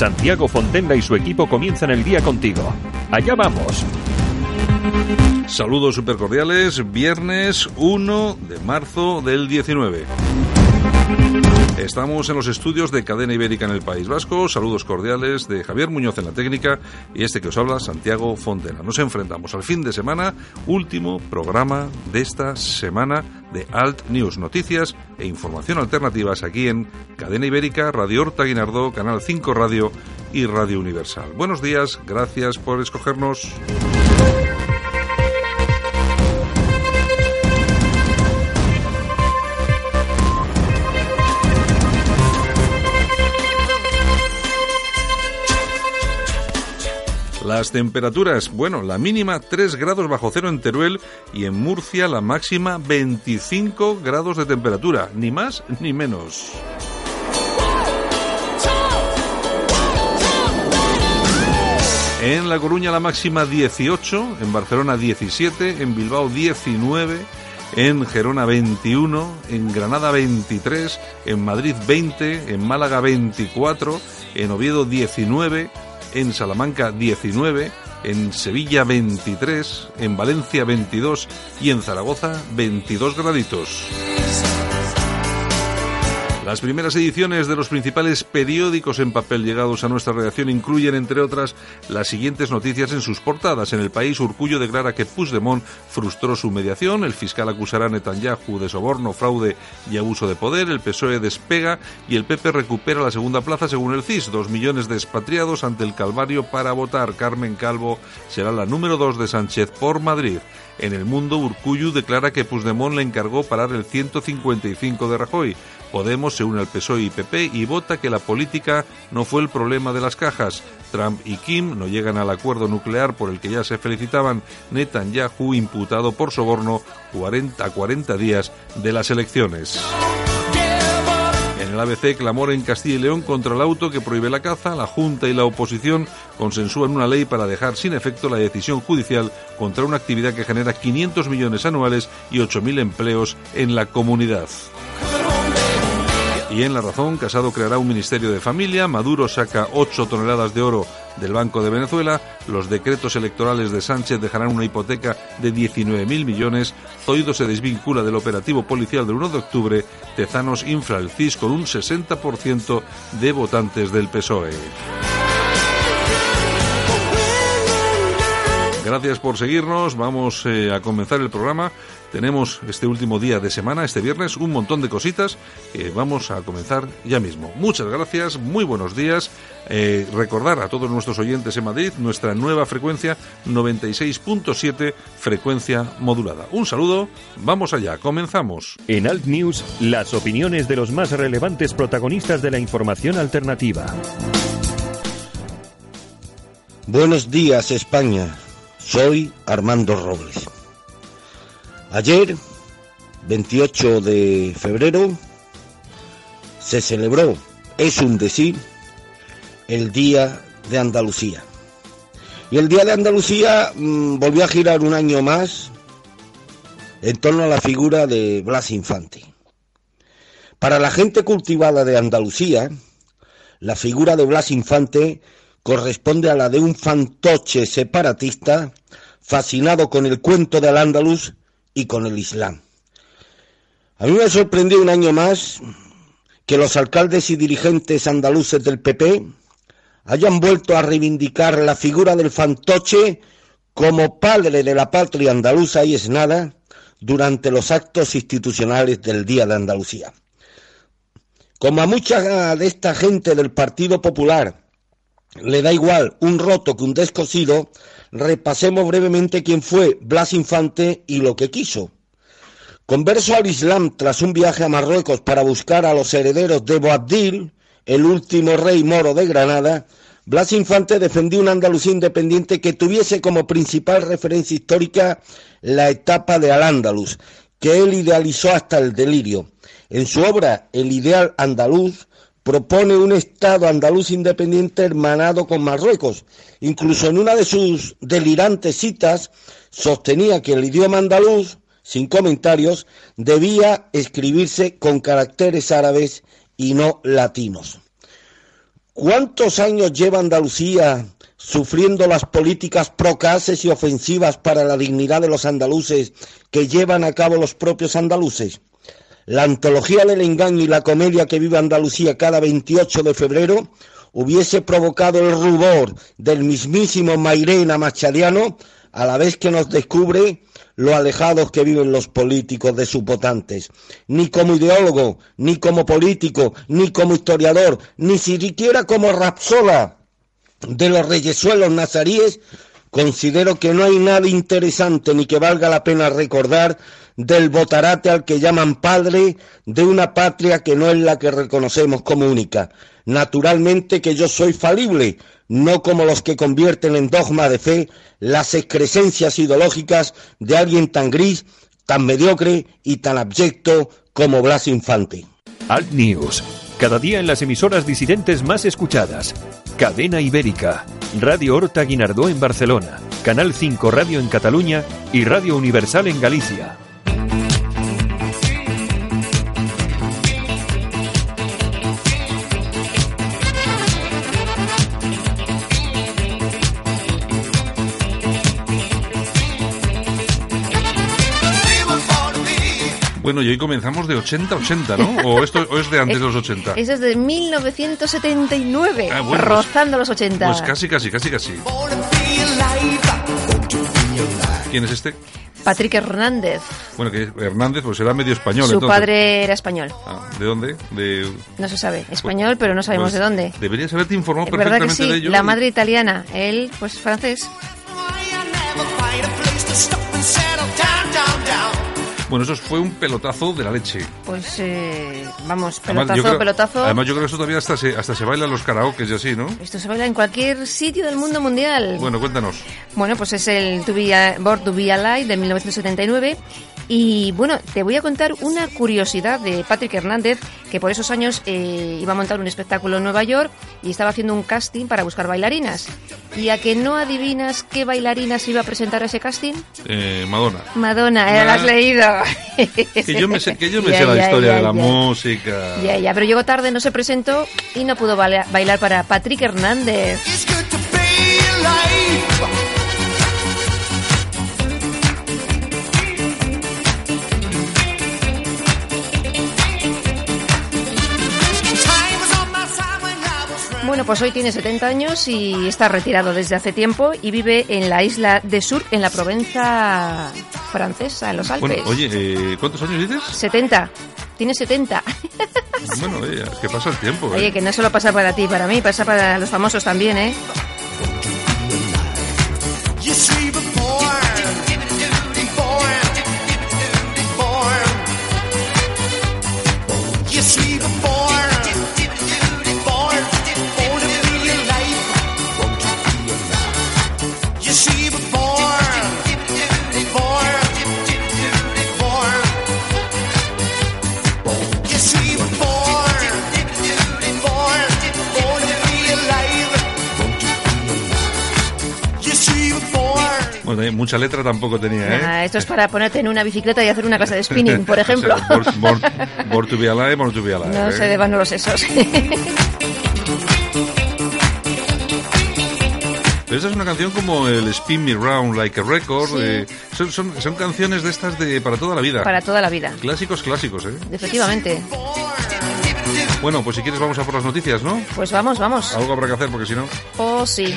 Santiago Fontenla y su equipo comienzan el día contigo. Allá vamos. Saludos supercordiales, viernes 1 de marzo del 19. Estamos en los estudios de Cadena Ibérica en el País Vasco. Saludos cordiales de Javier Muñoz en la técnica y este que os habla, Santiago Fontena. Nos enfrentamos al fin de semana, último programa de esta semana de Alt News, noticias e información alternativas aquí en Cadena Ibérica, Radio Horta Guinardó, Canal 5 Radio y Radio Universal. Buenos días, gracias por escogernos. Las temperaturas, bueno, la mínima 3 grados bajo cero en Teruel y en Murcia la máxima 25 grados de temperatura, ni más ni menos. En La Coruña la máxima 18, en Barcelona 17, en Bilbao 19, en Gerona 21, en Granada 23, en Madrid 20, en Málaga 24, en Oviedo 19, en Salamanca 19, en Sevilla 23, en Valencia 22 y en Zaragoza 22 graditos. Las primeras ediciones de los principales periódicos en papel llegados a nuestra redacción incluyen, entre otras, las siguientes noticias en sus portadas. En el país, Urcullo declara que Puigdemont frustró su mediación, el fiscal acusará a Netanyahu de soborno, fraude y abuso de poder, el PSOE despega y el PP recupera la segunda plaza según el CIS. Dos millones de expatriados ante el Calvario para votar. Carmen Calvo será la número dos de Sánchez por Madrid. En el mundo, Urcullu declara que Puigdemont le encargó parar el 155 de Rajoy. Podemos se une al PSOE y PP y vota que la política no fue el problema de las cajas. Trump y Kim no llegan al acuerdo nuclear por el que ya se felicitaban. Netanyahu imputado por soborno 40 a 40 días de las elecciones. En el ABC, clamor en Castilla y León contra el auto que prohíbe la caza. La Junta y la oposición consensúan una ley para dejar sin efecto la decisión judicial contra una actividad que genera 500 millones anuales y 8.000 empleos en la comunidad. Y en La Razón, Casado creará un Ministerio de Familia, Maduro saca 8 toneladas de oro del Banco de Venezuela, los decretos electorales de Sánchez dejarán una hipoteca de 19.000 millones, Zoido se desvincula del operativo policial del 1 de octubre, Tezanos infla el CIS con un 60% de votantes del PSOE. Gracias por seguirnos. Vamos eh, a comenzar el programa. Tenemos este último día de semana, este viernes, un montón de cositas que vamos a comenzar ya mismo. Muchas gracias, muy buenos días. Eh, recordar a todos nuestros oyentes en Madrid nuestra nueva frecuencia 96.7 frecuencia modulada. Un saludo, vamos allá, comenzamos. En Alt News, las opiniones de los más relevantes protagonistas de la información alternativa. Buenos días, España. Soy Armando Robles. Ayer, 28 de febrero, se celebró, es un decir, el Día de Andalucía. Y el Día de Andalucía mmm, volvió a girar un año más en torno a la figura de Blas Infante. Para la gente cultivada de Andalucía, la figura de Blas Infante corresponde a la de un fantoche separatista fascinado con el cuento del Andaluz y con el Islam. A mí me sorprendió un año más que los alcaldes y dirigentes andaluces del PP hayan vuelto a reivindicar la figura del fantoche como padre de la patria andaluza y es nada durante los actos institucionales del Día de Andalucía. Como a mucha de esta gente del Partido Popular le da igual un roto que un descosido, repasemos brevemente quién fue Blas Infante y lo que quiso. Converso al Islam tras un viaje a Marruecos para buscar a los herederos de Boabdil, el último rey moro de Granada, Blas Infante defendió una Andalucía independiente que tuviese como principal referencia histórica la etapa de Al-Ándalus, que él idealizó hasta el delirio. En su obra El ideal andaluz propone un Estado andaluz independiente hermanado con Marruecos. Incluso en una de sus delirantes citas sostenía que el idioma andaluz, sin comentarios, debía escribirse con caracteres árabes y no latinos. ¿Cuántos años lleva Andalucía sufriendo las políticas procaces y ofensivas para la dignidad de los andaluces que llevan a cabo los propios andaluces? La antología del engaño y la comedia que vive Andalucía cada 28 de febrero hubiese provocado el rubor del mismísimo Mairena Machadiano a la vez que nos descubre lo alejados que viven los políticos de sus votantes. Ni como ideólogo, ni como político, ni como historiador, ni siquiera como rapsola de los reyesuelos nazaríes, considero que no hay nada interesante ni que valga la pena recordar del botarate al que llaman padre de una patria que no es la que reconocemos como única. Naturalmente que yo soy falible, no como los que convierten en dogma de fe las excrescencias ideológicas de alguien tan gris, tan mediocre y tan abyecto como Blas Infante. Alt News, cada día en las emisoras disidentes más escuchadas. Cadena Ibérica, Radio Horta Guinardó en Barcelona, Canal 5 Radio en Cataluña y Radio Universal en Galicia. Bueno, y hoy comenzamos de 80-80, ¿no? ¿O esto o es de antes de los 80? Eso es de 1979, Ah, bueno, pues- rozando los 80. Pues casi, casi, casi, casi. ¿Quién es este? Patrick Hernández, Bueno, que Hernández, pues será medio español, su entonces. padre era español. Ah, ¿De dónde? De... No se sabe, español, pero no sabemos pues, de dónde. Deberías haberte informado Es verdad que perfectamente sí, de ello. la y- madre italiana, él pues francés. Bueno, eso fue un pelotazo de la leche. Pues eh, vamos, Además, pelotazo, creo, pelotazo. Además, yo creo que esto todavía hasta se, hasta se baila en los karaokes y así, ¿no? Esto se baila en cualquier sitio del mundo mundial. Bueno, cuéntanos. Bueno, pues es el To Be A- Born to Be Alive de 1979. Y bueno, te voy a contar una curiosidad de Patrick Hernández, que por esos años eh, iba a montar un espectáculo en Nueva York y estaba haciendo un casting para buscar bailarinas. ¿Y a que no adivinas qué bailarinas iba a presentar a ese casting? Eh, Madonna. Madonna, ¿eh? ¿la has Ah. leído? Que yo me sé, que yo me Ya, sé la ya, historia ya, de la ya. música. Ya, ya, pero llegó tarde, no se presentó y no pudo baila- bailar para Patrick Hernández. Bueno, pues hoy tiene 70 años y está retirado desde hace tiempo y vive en la isla de Sur, en la Provenza francesa, en los Alpes. Bueno, oye, eh, ¿cuántos años dices? 70. Tiene 70. Bueno, oye, es que pasa el tiempo. ¿eh? Oye, que no solo pasa para ti, para mí, pasa para los famosos también, ¿eh? Mucha letra tampoco tenía, ¿eh? Ah, esto es para ponerte en una bicicleta y hacer una clase de spinning, por ejemplo. O sea, born, born- born to be alive, born to be alive. No ¿eh? se deban los sesos. Pero esta es una canción como el Spin Me Round Like a Record. Sí. eh, son, son, son canciones de estas de para toda la vida. para toda la vida. Clásicos, clásicos, ¿eh? Efectivamente. Bueno, pues si quieres vamos a por las noticias, ¿no? Pues vamos, vamos. Algo habrá que hacer porque si no... Oh, sí.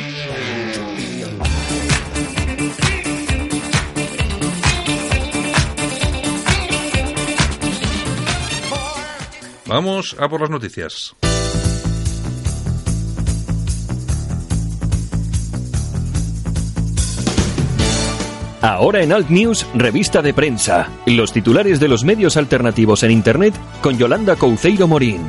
Vamos a por las noticias. Ahora en Alt News, revista de prensa. Los titulares de los medios alternativos en Internet con Yolanda Couceiro Morín.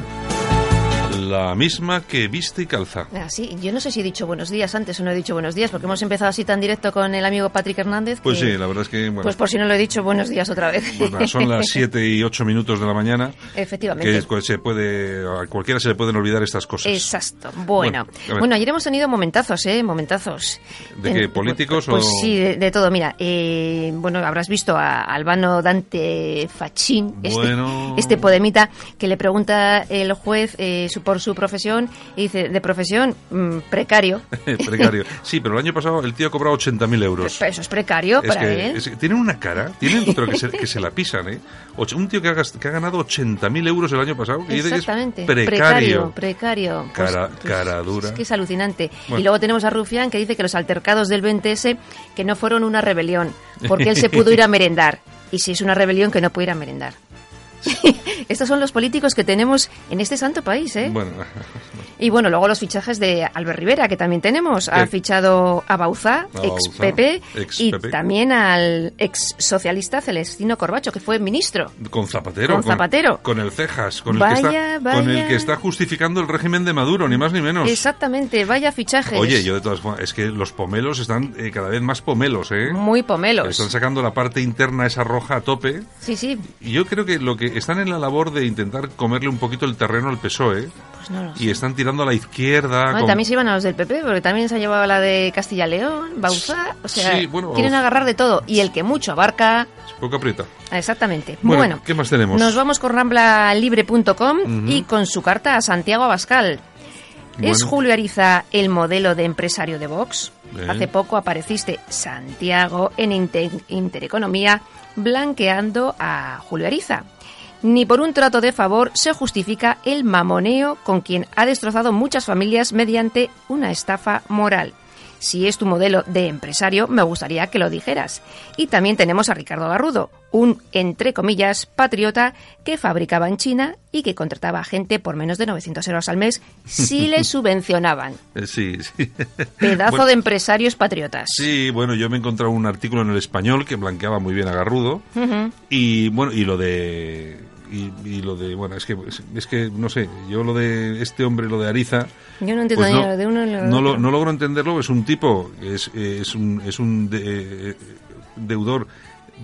La misma que viste y calza. Ah, sí, yo no sé si he dicho buenos días antes o no he dicho buenos días, porque hemos empezado así tan directo con el amigo Patrick Hernández. Pues que- sí, la verdad es que, bueno, Pues por si no lo he dicho, buenos días otra vez. pues nada, son las 7 y 8 minutos de la mañana. Efectivamente. Que se puede, a cualquiera se le pueden olvidar estas cosas. Exacto. Bueno, Bueno, bueno, ayer hemos tenido momentazos, ¿eh? Momentazos. ¿De qué, políticos Pues, o- sí, de, de todo. Mira, eh, bueno, habrás visto a Albano Dante Fachín, este, Bueno. este podemita, que le pregunta el juez eh, su- por su profesión y dice, de profesión, mm, precario. Precario. Sí, pero el año pasado el tío ha cobrado 80.000 euros. Pero eso es precario Es para que, él. es tienen una cara, tienen, pero que se, que se la pisan, ¿eh? Un tío que ha, que ha ganado 80.000 euros el año pasado, es Exactamente. precario. precario. Pues- Cara- pues cara dura. Es que es alucinante. Bueno. Y luego tenemos a Rufián que dice que los altercados del 20S que no fueron una rebelión, porque él se pudo ir a merendar. Y si es una rebelión, que no puede ir a merendar. Estos son los políticos que tenemos en este santo país, ¿eh? Bueno, Y bueno, luego los fichajes de Albert Rivera, que también tenemos. Ha Eh. fichado a Bauza, A ex Bauzá, PP, ex y PP. también al ex socialista Celestino Corbacho, que fue ministro. con Zapatero. Con Zapatero. Con, el Cejas, con, Vaya, el que está, con el vaya. que está justificando el régimen de Maduro, ni más ni menos. Exactamente, vaya fichajes. Oye, yo de todas formas, es que los pomelos están eh, cada vez más pomelos, ¿eh? Muy pomelos. Están sacando la parte interna esa roja a tope. Sí, sí, Y yo creo que lo que están en la labor de intentar comerle un poquito el terreno al PSOE pues no lo sé. y están tirando a la izquierda. Bueno, con- También se iban a los del PP, porque también se ha llevado la de Castilla-León, Bauzá, o sea, Sí, bueno, quieren agarrar de todo. Y el que mucho abarca, Poco aprieta. exactamente. Bueno, Bueno, ¿qué más tenemos? nos vamos con ramblalibre.com Ujú. y con su carta a Santiago Abascal. ¿Es. Julio Ariza el modelo de empresario de Vox? Bien. Hace poco apareciste, Santiago, en Inte- Intereconomía, blanqueando a Julio Ariza. Ni por un trato de favor se justifica el mamoneo con quien ha destrozado muchas familias mediante una estafa moral. Si es tu modelo de empresario, me gustaría que lo dijeras. Y también tenemos a Ricardo Garrudo, un, entre comillas, patriota que fabricaba en China y que contrataba a gente por menos de 900 euros al mes si le subvencionaban. Eh, sí, sí. Pedazo Bueno, de empresarios patriotas. Sí, bueno, yo me he encontrado un artículo en el español que blanqueaba muy bien a Garrudo. Y bueno, y lo de. Y, y lo de. Bueno, es que, es que no sé, yo lo de este hombre, lo de Ariza. Yo no entiendo pues no, lo de uno lo no, lo- no logro entenderlo. Es un tipo, es, es un, es un de- eh, deudor,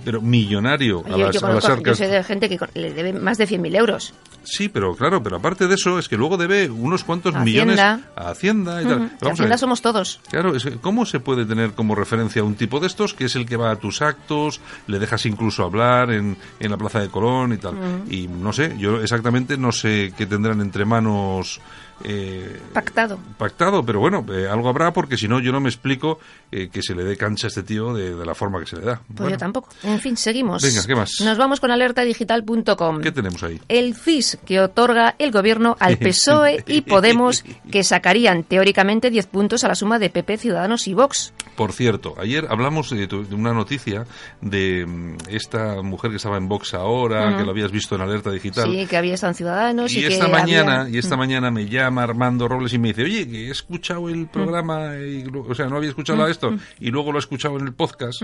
pero millonario a Yo, las, yo a las conozco, yo arcas. sé de gente que le debe más de 100.000 euros. Sí, pero claro, pero aparte de eso, es que luego debe unos cuantos A millones a Hacienda y tal. Vamos a Hacienda somos todos. Claro, es que ¿cómo se puede tener como referencia a un tipo de estos que es el que va a tus actos, le dejas incluso hablar en, en la Plaza de Colón y tal? Y no sé, yo exactamente no sé qué tendrán entre manos eh, Pactado. pactado, pero bueno, eh, algo habrá porque si no yo no me explico eh, que se le dé cancha a este tío de, de la forma que se le da. Pues Bueno, yo tampoco. En fin, seguimos. Venga, ¿qué más? Nos vamos con alertadigital.com. ¿Qué tenemos ahí? El CIS que otorga el gobierno al PSOE y Podemos, que sacarían teóricamente 10 puntos a la suma de PP, Ciudadanos y Vox. Por cierto, ayer hablamos de, tu- de una noticia de mm, esta mujer que estaba en Vox ahora, que lo habías visto en Alerta Digital. Sí, que había estado en Ciudadanos y, y que esta mañana había- y esta mañana me llama Armando Robles y me dice oye que he escuchado el programa y o sea no había escuchado de esto y luego lo he escuchado en el podcast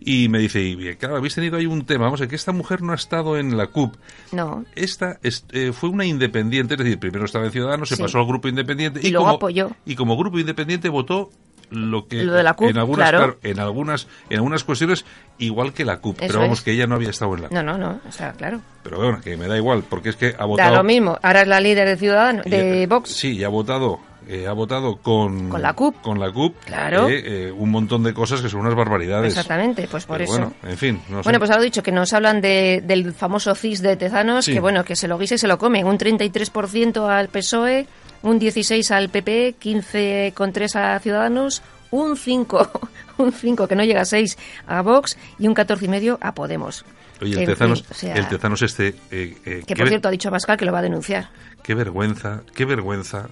y me dice y claro habéis tenido ahí un tema vamos a ver, que esta mujer no ha estado en la CUP No. esta es- eh, fue una independiente es decir primero estaba en Ciudadanos se pasó al grupo independiente Y luego como, apoyó. y como grupo independiente votó lo que Lo de la CUP, en algunas claro. en algunas en algunas cuestiones igual que la CUP Eso pero vamos es. que ella no había estado en la CUP No, no, no. O sea, claro. pero bueno que me da igual porque es que ha Da votado lo mismo. Ahora es la líder de Ciudadanos, de y- Vox. Sí, y ha votado, eh, ha votado con... Con la CUP. Con la CUP. Claro. eh, eh, un montón de cosas que son unas barbaridades. Exactamente, pues por Pero eso. Bueno, en fin, no sé. Bueno, pues he dicho que nos hablan de- del famoso CIS de Tezanos, Sí. que bueno, que se lo guisa y se lo come. Un 33% al PSOE, E, un 16% al PP, 15,3% a Ciudadanos, un 5%, un 5 que no llega a 6 a Vox y un 14,5% a Podemos. Oye, el Tezanos, fin, o sea, el Tezanos este... eh, eh, que por cierto ha dicho Pascal que lo va a denunciar. qué vergüenza, qué vergüenza.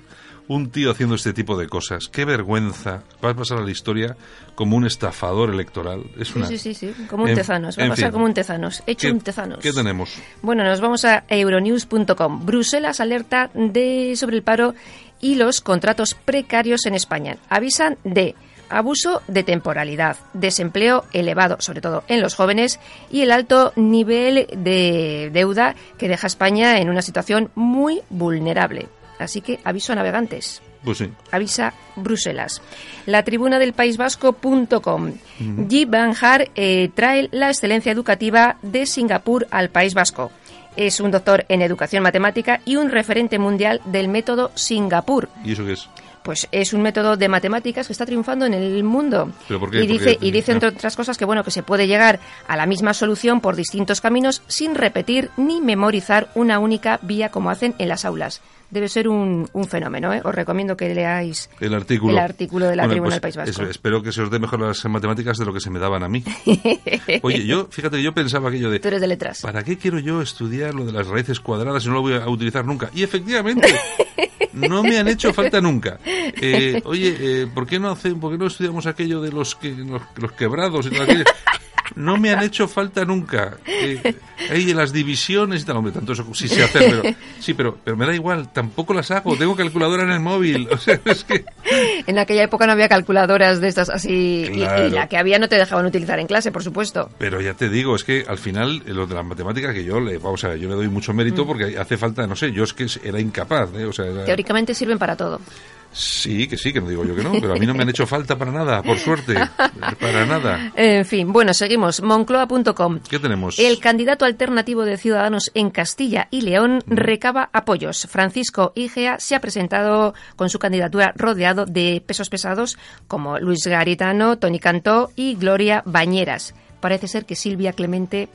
Un tío haciendo este tipo de cosas. Qué vergüenza. Va a pasar a la historia como un estafador electoral. Es Sí, una... sí, sí, sí, como un En- Tezanos, va a pasar fin. como un Tezanos, hecho ¿Qué- un Tezanos. ¿Qué tenemos? Bueno, nos vamos a euronews.com. Bruselas alerta de, sobre el paro y los contratos precarios en España. Avisan de abuso de temporalidad, desempleo elevado, sobre todo en los jóvenes, y el alto nivel de deuda que deja a España en una situación muy vulnerable. Así que aviso a navegantes. Pues sí. Avisa Bruselas. La tribuna del País Vasco.com. Yi Van Har eh, trae la excelencia educativa de Singapur al País Vasco. Es un doctor en educación matemática y un referente mundial del método Singapur. ¿Y eso qué es? Pues es un método de matemáticas que está triunfando en el mundo. ¿Pero por qué? Y ¿Por dice, y dice entre otras cosas que bueno que se puede llegar a la misma solución por distintos caminos sin repetir ni memorizar una única vía como hacen en las aulas. Debe ser un, un fenómeno, ¿eh? Os recomiendo que leáis El artículo. el artículo de la Bueno, Tribuna pues, del País Vasco. es- espero que se os dé mejor las matemáticas de lo que se me daban a mí. Oye, yo, fíjate, yo pensaba aquello de... Tú eres de letras. ¿Para qué quiero yo estudiar lo de las raíces cuadradas si no lo voy a utilizar nunca? Y efectivamente, no me han hecho falta nunca. Eh, oye, eh, ¿por qué no hace, por qué no estudiamos aquello de los que, los, los quebrados y todo aquello? No me han hecho falta nunca. Eh, las divisiones y tal, hombre, tanto eso sí sé hacer, pero sí, pero, pero me da igual, tampoco las hago. Tengo calculadora en el móvil. O sea, es que En aquella época no había calculadoras de estas así y- Claro. y, la que había no te dejaban utilizar en clase, por supuesto. Pero ya te digo, es que al final eh, lo de la matemática que yo le, vamos a ver, yo le doy mucho mérito porque hace falta, no sé, yo es que era incapaz, ¿eh? o sea, era- Teóricamente sirven para todo. Sí, que sí, que no digo yo que no, pero a mí no me han hecho falta para nada, por suerte, para nada. En fin, bueno, seguimos. Moncloa.com. ¿Qué tenemos? El candidato alternativo de Ciudadanos en Castilla y León recaba apoyos. Francisco Igea se ha presentado con su candidatura rodeado de pesos pesados como Luis Garitano, Tony Cantó y Gloria Bañeras. Parece ser que Silvia Clemente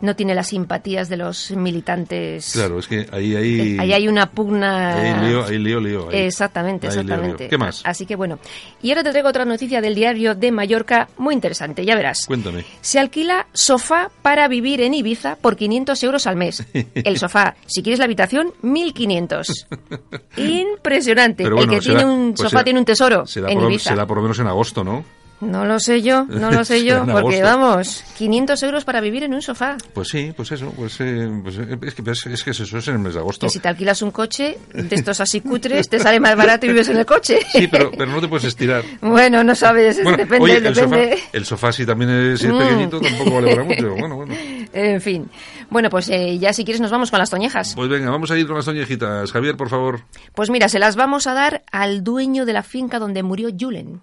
no tiene las simpatías de los militantes. Claro, es que ahí hay... Ahí hay una pugna. Ahí lío, ahí lío, lío. ahí. Exactamente, Ahí lío, lío. exactamente. ¿Qué más? Así que bueno. Y ahora te traigo otra noticia del diario de Mallorca muy interesante, ya verás. Cuéntame. Se alquila sofá para vivir en Ibiza por 500 euros al mes. El sofá, si quieres la habitación, 1500. Impresionante. Pero El bueno, que será- tiene un pues sofá será- tiene un tesoro Será en por, Ibiza. será por lo menos en agosto, ¿no? No lo sé yo, no lo sé yo, porque vamos, 500 euros para vivir en un sofá. Pues sí, pues eso, pues, eh, pues, eh, es, que, es, es que eso es en el mes de agosto. Que si te alquilas un coche de estos así cutres, te sale más barato y vives en el coche. Sí, pero, pero no te puedes estirar. Bueno, no sabes, Bueno, depende, oye, el depende. sofá, el sofá si también es, si es Mm. pequeñito tampoco vale para mucho. Bueno, bueno. En fin. Bueno, pues eh, ya si quieres nos vamos con las toñejas. Pues venga, vamos a ir con las toñejitas. Javier, por favor. Pues mira, se las vamos a dar al dueño de la finca donde murió Julen.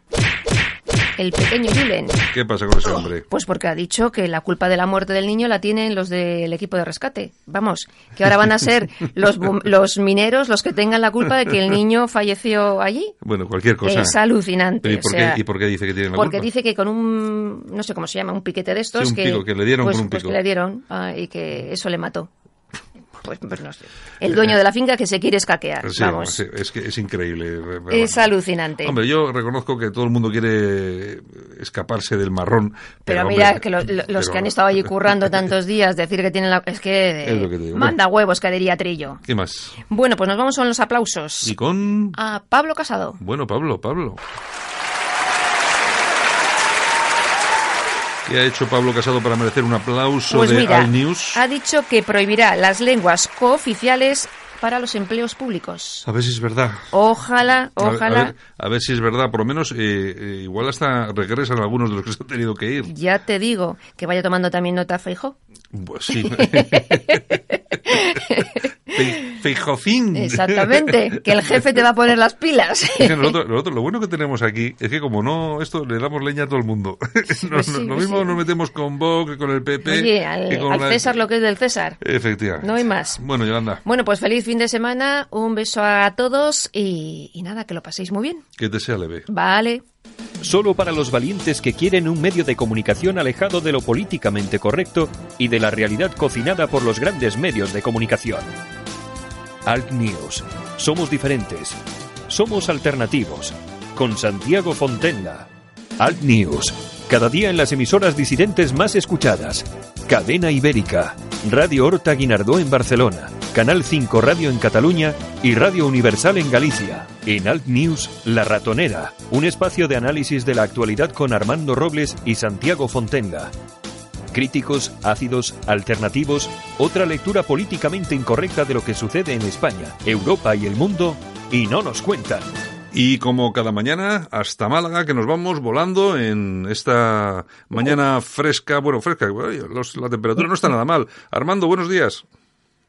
El pequeño Julen. ¿Qué pasa con ese hombre? Pues porque ha dicho que la culpa de la muerte del niño la tienen los del equipo de rescate. Vamos, que ahora van a ser los, los mineros los que tengan la culpa de que el niño falleció allí. Bueno, cualquier cosa. Es alucinante. ¿y o por, sea, qué, ¿Y por qué dice que tiene la Porque culpa? dice que con un, no sé cómo se llama, un piquete de estos Sí, un que, pico, que le dieron pues, con un pues pico. que le dieron ah, y que eso le mató. Pues, pues no sé. El dueño de la finca que se quiere escaquear. Sí, vamos. sí, es que es increíble. pero Es bueno. alucinante. Hombre, yo reconozco que todo el mundo quiere escaparse del marrón. pero, Pero, mira hombre, que lo- lo- los pero- que han estado allí currando tantos días decir que tienen la es que Es lo que te digo. manda huevos que diría Trillo. ¿Qué más? Bueno, pues nos vamos con los aplausos Y con... a Pablo Casado. Bueno, Pablo, Pablo. ¿Qué ha hecho Pablo Casado para merecer un aplauso Pues de mira, Al News? ha dicho que prohibirá las lenguas cooficiales para los empleos públicos. A ver si es verdad. Ojalá, ojalá. A ver, a ver si es verdad. Por lo menos, eh, eh, igual hasta regresan algunos de los que se han tenido que ir. Ya te digo que vaya tomando también nota Feijo. Pues sí. Fe- Feijofín. Exactamente, que el jefe te va a poner las pilas. Es que nosotros, nosotros lo bueno que tenemos aquí es que como no, esto le damos leña a todo el mundo. Nos- sí, lo mismo sí. nos metemos con Vox que con el PP. Oye, al, que con al la- César lo que es del César. Efectivamente. No hay más. Bueno, Yolanda, Bueno, pues feliz fin de semana, un beso a todos y, y nada, que lo paséis muy bien. que te sea leve. Vale. Solo para los valientes que quieren un medio de comunicación alejado de lo políticamente correcto y de la realidad cocinada por los grandes medios de comunicación. Alt News. Somos diferentes. Somos alternativos. Con Santiago Fontenla. Alt News. Cada día en las emisoras disidentes más escuchadas. Cadena Ibérica. Radio Horta Guinardó en Barcelona. Canal 5 Radio en Cataluña y Radio Universal en Galicia. En Alt News, La Ratonera. Un espacio de análisis de la actualidad con Armando Robles y Santiago Fontenla. Críticos, ácidos, alternativos, otra lectura políticamente incorrecta de lo que sucede en España, Europa y el mundo, y no nos cuentan. Y como cada mañana, hasta Málaga, que nos vamos volando en esta mañana fresca. Bueno, fresca, los- la temperatura no está nada mal. Armando, buenos días.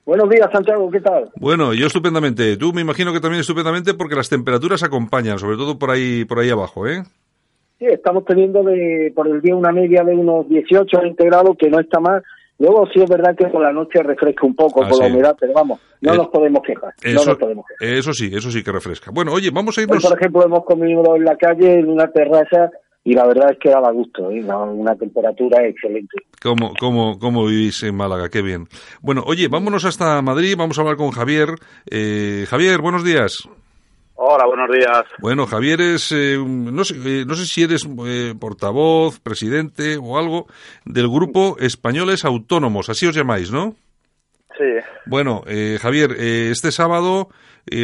Buenos días, Santiago, ¿qué tal? Bueno, yo estupendamente. Tú me imagino que también estupendamente porque las temperaturas acompañan, sobre todo por ahí, por ahí abajo, ¿eh? Sí, estamos teniendo de, por el día una media de unos 18 20 grados, que no está mal. Luego sí es verdad que por la noche refresca un poco Ah, por la sí. humedad, pero vamos, no Eh, nos podemos quejar. no Eso, nos podemos quejar. eso sí, eso sí que refresca. Bueno, oye, vamos a Hoy, irnos. por ejemplo, hemos comido en la calle, en una terraza, y la verdad es que daba gusto, ¿eh? Una- una temperatura excelente. ¿Cómo, cómo, ¿Cómo vivís en Málaga? Qué bien. Bueno, oye, vámonos hasta Madrid, vamos a hablar con Javier. Eh, Javier, buenos días. Hola, buenos días. Bueno, Javier es, eh, no, sé, eh, no sé si eres eh, portavoz, presidente o algo del grupo Españoles Autónomos, así os llamáis, ¿no? Sí, Bueno, eh, Javier, eh, este sábado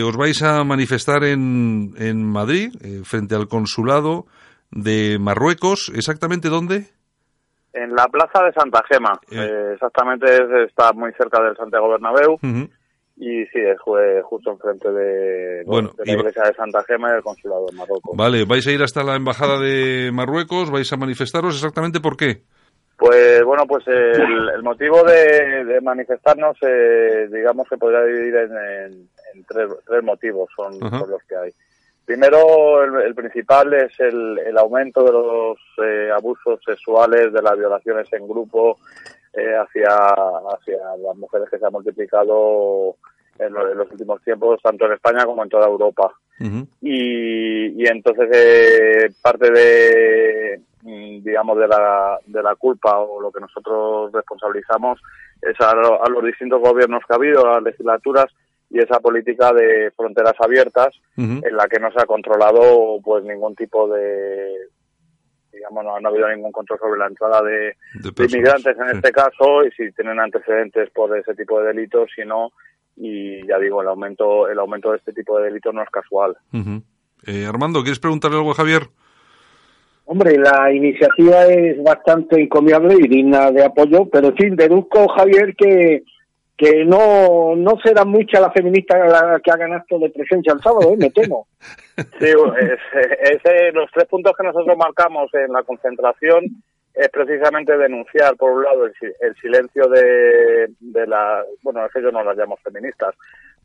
os vais a manifestar en, en Madrid, frente al consulado de Marruecos. ¿Exactamente dónde? en la plaza de Santa Gema. Exactamente es- está muy cerca del Santiago Bernabéu. Y sí, es ju- justo enfrente de, Bueno, de la y iglesia de Santa Gema y del consulado de Marruecos. Vale, vais a ir hasta la embajada de Marruecos, vais a manifestaros exactamente por qué. Pues bueno, pues el, el motivo de, de manifestarnos, eh, digamos que podría dividir en, en- en tres, tres motivos, son, son los que hay. Primero, el, el principal es el, el aumento de los eh, abusos sexuales, de las violaciones en grupo eh, hacia, hacia las mujeres que se ha multiplicado en, lo- en los últimos tiempos, tanto en España como en toda Europa. Y, y entonces eh, parte de mm, digamos de la, de la culpa o lo que nosotros responsabilizamos es a, lo- a los distintos gobiernos que ha habido, a las legislaturas y esa política de fronteras abiertas en la que no se ha controlado pues ningún tipo de digamos no, no ha habido ningún control sobre la entrada de, De de personas, inmigrantes en sí. este caso y si tienen antecedentes por ese tipo de delitos si no y ya digo el aumento el aumento de este tipo de delitos no es casual. Eh, Armando, ¿quieres preguntarle algo a Javier? Hombre, la iniciativa es bastante encomiable y digna de apoyo, pero fin, deduzco, Javier, que que no no serán muchas las feministas la- que hagan acto de presencia el sábado, ¿eh? me temo. Sí, es, los tres puntos que nosotros marcamos en la concentración es precisamente denunciar, por un lado, el, si- el silencio de, de la, bueno, es que yo no las llamo feministas,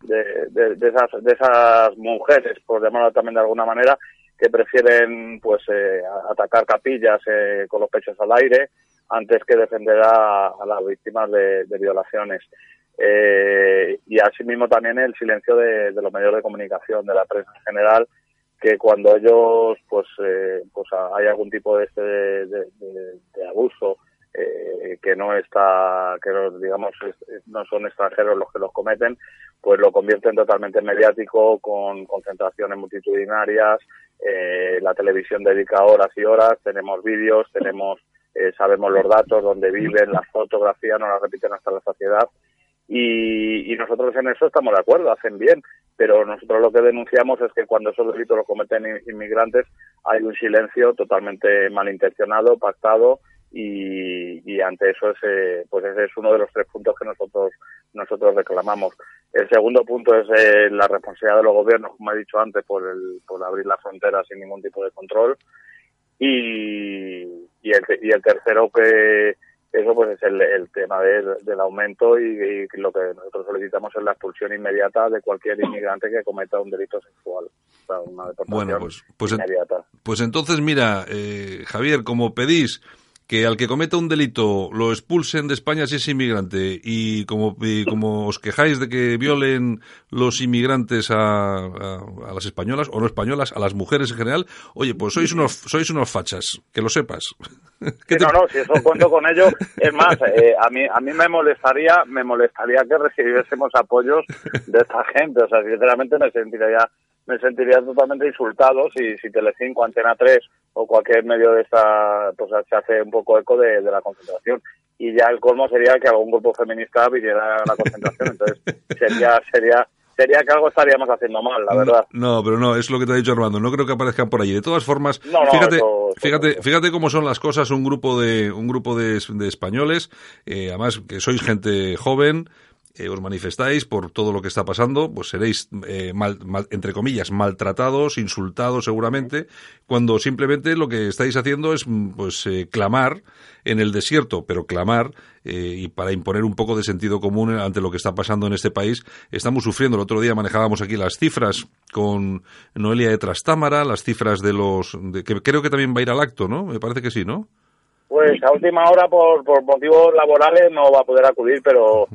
de, de, esas, de esas mujeres, por llamarlo también de alguna manera, que prefieren pues eh, atacar capillas eh, con los pechos al aire antes que defender a, a las víctimas de violaciones. Eh, y asimismo también el silencio de, los medios de comunicación, de la prensa en general, que cuando ellos pues eh, pues a- hay algún tipo de este de, abuso eh, que no está que no, digamos no son extranjeros los que los cometen pues lo convierten totalmente mediático con concentraciones multitudinarias eh, la televisión dedica horas y horas tenemos vídeos tenemos eh, sabemos los datos dónde viven las fotografías no las repiten hasta la saciedad y, y nosotros en eso estamos de acuerdo, hacen bien, pero nosotros lo que denunciamos es que cuando esos delitos los cometen in- inmigrantes hay un silencio totalmente malintencionado, pactado y, y ante eso ese, pues ese es uno de los tres puntos que nosotros nosotros reclamamos. El segundo punto es eh, la responsabilidad de los gobiernos, como he dicho antes, por el, por abrir las fronteras sin ningún tipo de control y, el, y el tercero que eso pues es el, el tema del, del aumento y, y lo que nosotros solicitamos es la expulsión inmediata de cualquier inmigrante que cometa un delito sexual. O sea, una deportación Bueno, pues, pues, inmediata. pues entonces, mira, eh, Javier, como pedís que al que cometa un delito lo expulsen de España si es inmigrante y como, y como os quejáis de que violen los inmigrantes a, a- a las españolas o no españolas, a las mujeres en general, oye, pues sois unos, sois unos fachas, que lo sepas. ¿Qué Sí, no, no, si eso cuento con ello. Es más, eh, a mí a mí me molestaría me molestaría que recibiésemos apoyos de esta gente. O sea, sinceramente me sentiría me sentiría totalmente insultado si, si Telecinco, Antena 3 o cualquier medio de esta, pues se hace un poco eco de, de la concentración. Y ya el colmo sería que algún grupo feminista viniera a la concentración. Entonces sería sería sería que algo estaríamos haciendo mal, la verdad. No, pero no, es lo que te ha dicho Armando. No creo que aparezcan por allí. De todas formas, No, no, fíjate, eso- eso- fíjate, eso. fíjate cómo son las cosas. Un grupo de, un grupo de, de españoles, eh, además que sois gente joven, eh, os manifestáis por todo lo que está pasando, pues seréis, eh, mal, entre comillas, maltratados, insultados seguramente, cuando simplemente lo que estáis haciendo es pues eh, clamar en el desierto, pero clamar y para imponer un poco de sentido común ante lo que está pasando en este país. Estamos sufriendo, el otro día manejábamos aquí las cifras con Noelia de Trastámara, las cifras de los, que creo que también va a ir al acto, ¿no? Me parece que sí, ¿no? Pues a última hora, por, por motivos laborales, no va a poder acudir, pero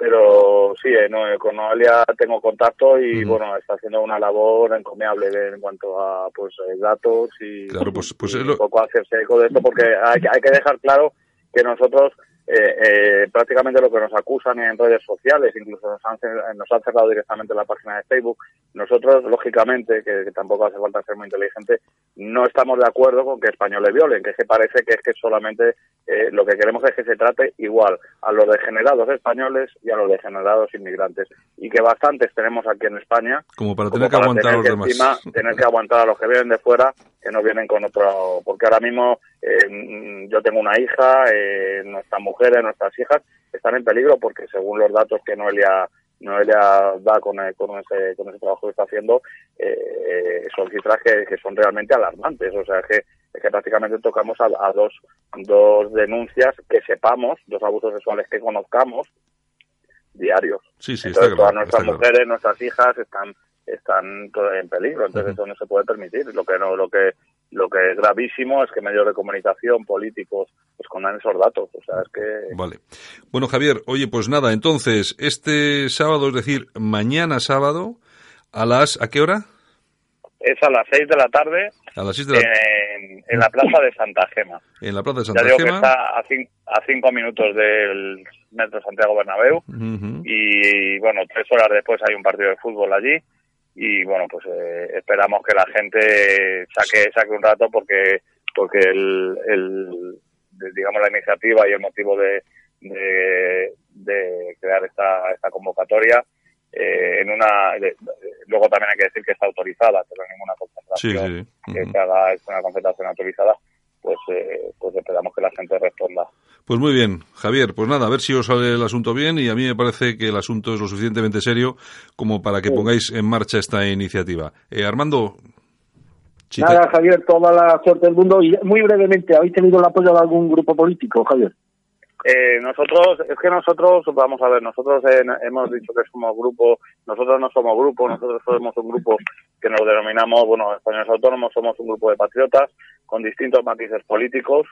pero sí, eh, no, eh, con Noelia tengo contacto y bueno, está haciendo una labor encomiable en cuanto a pues eh, datos y, claro, pues, pues un poco hacerse eco de esto porque hay, hay que dejar claro que nosotros eh, eh, prácticamente lo que nos acusan en redes sociales, incluso nos han, nos han cerrado directamente la página de Facebook. Nosotros, lógicamente, que, tampoco hace falta ser muy inteligente, no estamos de acuerdo con que españoles violen, que, es que parece que es que solamente eh, lo que queremos es que se trate igual a los degenerados españoles y a los degenerados inmigrantes. Y que bastantes tenemos aquí en España. Como para tener que aguantar a los demás. Encima, tener que aguantar a los que vienen de fuera, que no vienen con otro. Porque ahora mismo eh, yo tengo una hija, eh, nuestra mujer nuestras hijas, están en peligro porque según los datos que Noelia Noelia da con, con, ese, con ese trabajo que está haciendo, eh, son cifras que, son realmente alarmantes. O sea, que, que prácticamente tocamos a, dos, dos denuncias que sepamos, dos abusos sexuales que conozcamos diarios. Sí, sí, Entonces, todas nuestras mujeres, nuestras hijas están están en peligro, entonces eso no se puede permitir. Lo que no, lo que lo que es gravísimo es que medios de comunicación, políticos, escondan esos datos. O sea, es que... Vale. Bueno, Javier, oye, pues nada, entonces, este sábado, es decir, mañana sábado, a las... ¿A qué hora? Es a las seis de la tarde. A las seis de la... en, en, la plaza de Santa Gema. En la plaza de Santa ya digo Gema. que está a, a, cinco minutos del metro Santiago Bernabéu. Y, bueno, tres horas después hay un partido de fútbol allí y bueno pues eh, esperamos que la gente saque saque un rato porque porque el, el digamos la iniciativa y el motivo de, de, crear esta, esta convocatoria eh, en una luego también hay que decir que está autorizada pero ninguna concentración que se haga es una concentración autorizada pues eh, pues esperamos que la gente responda pues muy bien, Javier, pues nada, a ver si os sale el asunto bien y a mí me parece que el asunto es lo suficientemente serio como para que pongáis en marcha esta iniciativa. Eh, Armando. Nada, Javier, toda la suerte del mundo y muy brevemente, ¿habéis tenido el apoyo de algún grupo político, Javier? Eh, nosotros, es que nosotros, vamos a ver, nosotros hemos dicho que somos grupo, nosotros no somos grupo, nosotros somos un grupo que nos denominamos, bueno, españoles autónomos, somos un grupo de patriotas con distintos matices políticos,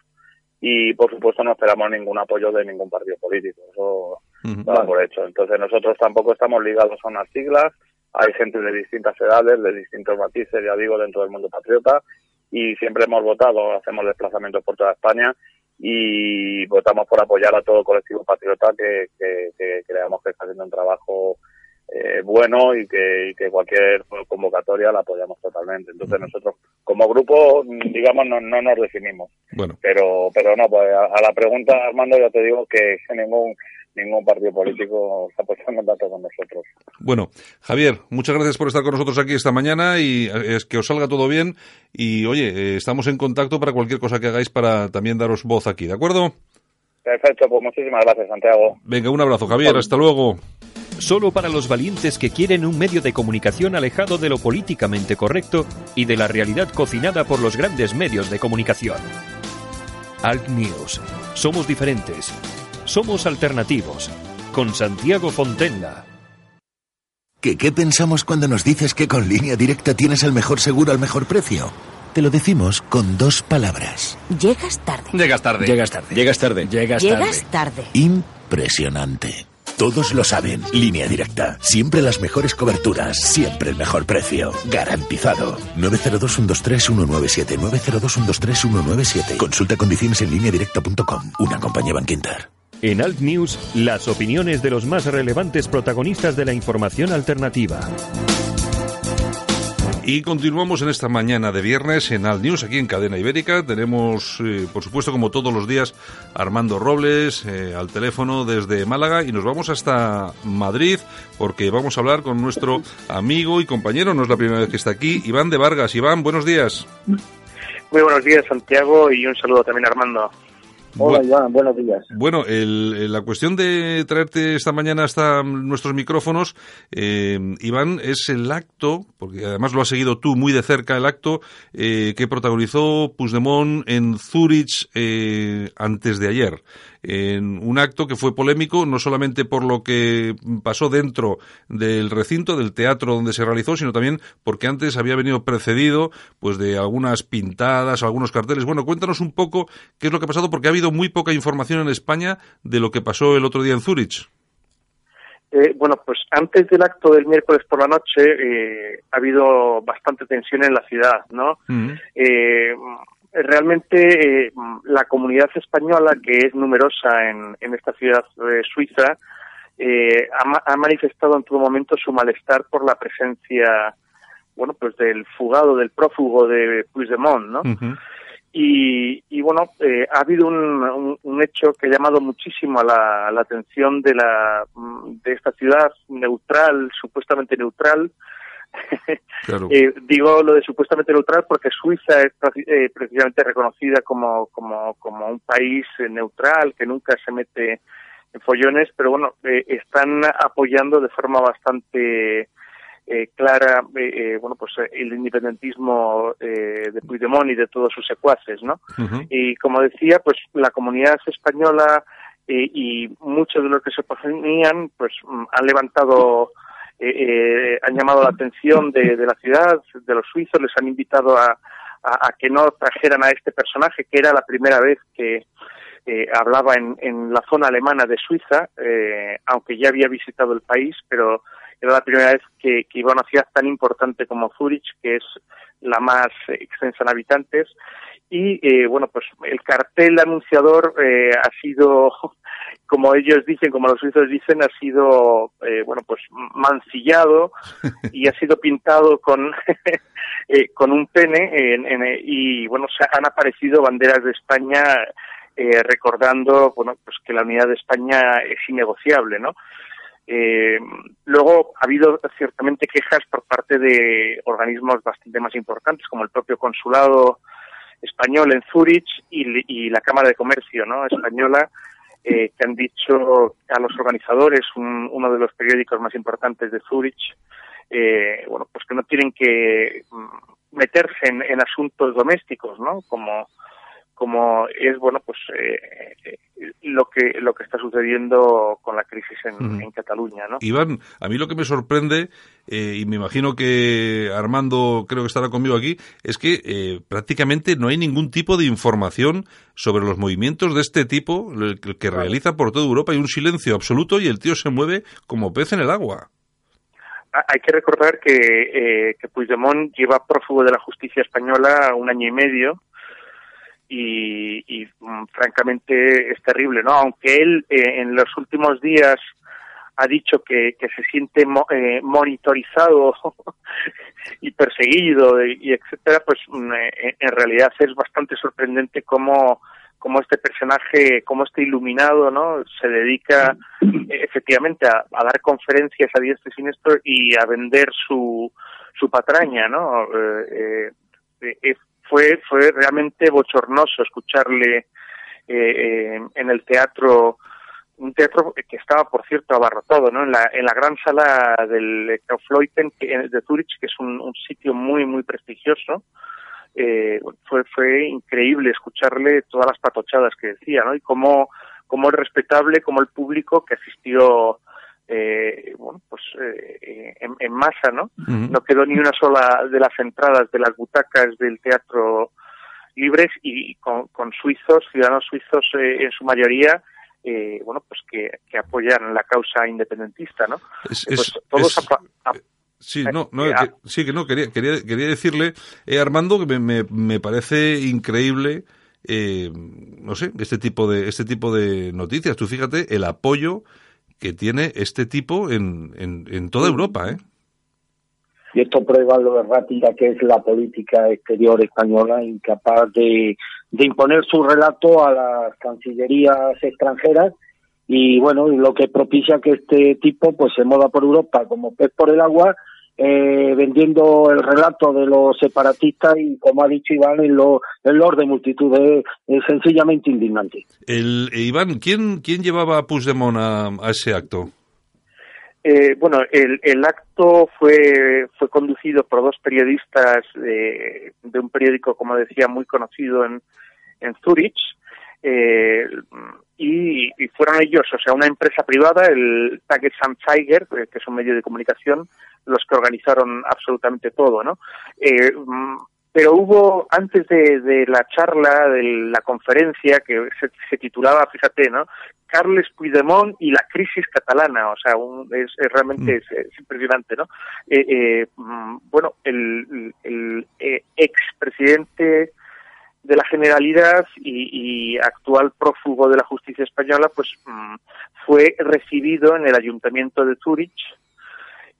y por supuesto no esperamos ningún apoyo de ningún partido político, eso va por hecho. Entonces nosotros tampoco estamos ligados a unas siglas, hay gente de distintas edades, de distintos matices, ya digo, dentro del mundo patriota y siempre hemos votado, hacemos desplazamientos por toda España y votamos por apoyar a todo colectivo patriota que, que, que creamos que está haciendo un trabajo eh, bueno y que, y que cualquier convocatoria la apoyamos totalmente. Entonces nosotros como grupo, digamos, no, no nos definimos. Bueno. Pero, pero no, pues a, la pregunta, Armando, ya te digo que ningún ningún partido político se ha puesto en contacto con nosotros. Bueno, Javier, muchas gracias por estar con nosotros aquí esta mañana y eh, es que os salga todo bien y oye, eh, estamos en contacto para cualquier cosa que hagáis para también daros voz aquí, ¿de acuerdo? Perfecto, pues muchísimas gracias, Santiago. Venga, un abrazo, Javier, hasta luego solo para los valientes que quieren un medio de comunicación alejado de lo políticamente correcto y de la realidad cocinada por los grandes medios de comunicación. Alt News. Somos diferentes. Somos alternativos. Con Santiago Fontenla. ¿Qué, ¿Qué pensamos cuando nos dices que con línea directa tienes el mejor seguro al mejor precio? Te lo decimos con dos palabras. Llegas tarde. Llegas tarde. Llegas tarde. Llegas tarde. Llegas tarde. Llegas tarde. Impresionante. Todos lo saben. Línea directa. Siempre las mejores coberturas. Siempre el mejor precio. Garantizado. 902-123-197. 902-123-197. Consulta condiciones en línea directa.com. Una compañía Banquinter. En Alt News, las opiniones de los más relevantes protagonistas de la información alternativa. Y continuamos en esta mañana de viernes en Al News, aquí en Cadena Ibérica. Tenemos, eh, por supuesto, como todos los días, Armando Robles eh, al teléfono desde Málaga y nos vamos hasta Madrid porque vamos a hablar con nuestro amigo y compañero, no es la primera vez que está aquí, Iván de Vargas. Iván, buenos días. Muy buenos días, Santiago, y un saludo también a Armando. Hola, Iván, buenos días. Bueno, el, la cuestión de traerte esta mañana hasta nuestros micrófonos, eh, Iván, es el acto, porque además lo has seguido tú muy de cerca, el acto eh, que protagonizó Puigdemont en Zurich eh, antes de ayer en un acto que fue polémico no solamente por lo que pasó dentro del recinto del teatro donde se realizó, sino también porque antes había venido precedido pues de algunas pintadas, algunos carteles. Bueno, cuéntanos un poco qué es lo que ha pasado porque ha habido muy poca información en España de lo que pasó el otro día en Zurich. Eh, bueno, pues antes del acto del miércoles por la noche eh, ha habido bastante tensión en la ciudad, ¿no? eh, realmente eh, la comunidad española, que es numerosa en, en esta ciudad eh, suiza, eh, ha, ha, manifestado en todo momento su malestar por la presencia, bueno, pues del fugado, del prófugo de Puigdemont, ¿no? Uh -huh. y, y, bueno, eh, ha habido un, un, un, hecho que ha llamado muchísimo a la, a la atención de, la, de esta ciudad neutral, supuestamente neutral, Claro. eh, digo lo de supuestamente neutral porque Suiza es eh, precisamente reconocida como, como, como un país eh, neutral que nunca se mete en follones, pero bueno, eh, están apoyando de forma bastante clara, bueno, pues el independentismo de Puigdemont y de todos sus secuaces, ¿no? Uh -huh. Y como decía, pues la comunidad española y muchos de los que se oponían, pues mm, han levantado eh, eh, han llamado la atención de, de, la ciudad, de los suizos, les han invitado a, a, a, que no trajeran a este personaje, que era la primera vez que eh, hablaba en, en, la zona alemana de Suiza, eh, aunque ya había visitado el país, pero era la primera vez que, que, iba a una ciudad tan importante como Zurich, que es la más extensa en habitantes. Y eh, bueno, pues el cartel anunciador eh, ha sido como ellos dicen, como los suizos dicen, ha sido, eh, bueno, pues mancillado y ha sido pintado con, eh, con un pene en, en, y, bueno, se han aparecido banderas de España eh, recordando, bueno, pues que la unidad de España es innegociable, ¿no? Eh, luego ha habido ciertamente quejas por parte de organismos bastante más importantes, como el propio consulado español en Zurich y, y la Cámara de Comercio ¿no? española, eh, que han dicho a los organizadores, un, uno de los periódicos más importantes de Zurich, eh, bueno, pues que no tienen que mm, meterse en, en asuntos domésticos, ¿no? Como como es bueno pues eh, lo que lo que está sucediendo con la crisis en, uh -huh. en Cataluña no Iván a mí lo que me sorprende eh, y me imagino que Armando creo que estará conmigo aquí es que eh, prácticamente no hay ningún tipo de información sobre los movimientos de este tipo el, el que realiza por toda Europa hay un silencio absoluto y el tío se mueve como pez en el agua. Hay que recordar que, eh, que Puigdemont lleva prófugo de la justicia española un año y medio y, y mm, francamente es terrible, ¿no? Aunque él eh, en los últimos días ha dicho que, se siente mo, eh, monitorizado y perseguido y, etcétera, pues mm, eh, en realidad es bastante sorprendente cómo cómo este personaje, cómo este iluminado, ¿no? Se dedica efectivamente a, dar conferencias a diestro y siniestro y a vender su su patraña, ¿no? Eh, eh, fue fue realmente bochornoso escucharle eh, eh, en el teatro un teatro que estaba por cierto abarrotado no en la en la gran sala del Kaufleuten de Zurich que es un, un sitio muy muy prestigioso. Eh, fue fue increíble escucharle todas las patochadas que decía no y cómo cómo es respetable como el público que asistió eh, bueno, pues eh, en, en, masa, ¿no? Uh -huh. No quedó ni una sola de las entradas de las butacas del teatro libres y con, con suizos, ciudadanos suizos eh, en su mayoría, eh, bueno, pues que, que, apoyan la causa independentista, ¿no? Es, pues es, todos es... a, a, Sí, no, no, que, sí que no, quería, quería, quería decirle, eh, Armando, que me, me, me parece increíble, eh, no sé, este tipo de, este tipo de noticias. Tú fíjate el apoyo que tiene este tipo en, en, en toda Europa, ¿eh? Y esto prueba lo errática que es la política exterior española, incapaz de, de imponer su relato a las cancillerías extranjeras y bueno, lo que propicia que este tipo pues se mueva por Europa como pez por el agua eh, vendiendo el relato de los separatistas y, como ha dicho Iván, en lo, el de multitud. Es, sencillamente indignante. El, Iván, ¿quién, ¿quién llevaba a Puigdemont a, a ese acto? Eh, bueno, el, el, acto fue, fue conducido por dos periodistas de, de un periódico, como decía, muy conocido en, en Zurich. Eh, y, y, fueron ellos, o sea, una empresa privada, el Tagesanzeiger, eh, que es un medio de comunicación, los que organizaron absolutamente todo, ¿no? Eh, mm, pero hubo, antes de, de, la charla, de la conferencia, que se, se, titulaba, fíjate, ¿no? Carles Puigdemont y la crisis catalana, o sea, un, es, es, realmente mm. es, es, impresionante, ¿no? Eh, mm, bueno, el, el, el expresidente de la Generalidad y, y, actual prófugo de la justicia española, pues mmm, fue recibido en el ayuntamiento de Zurich.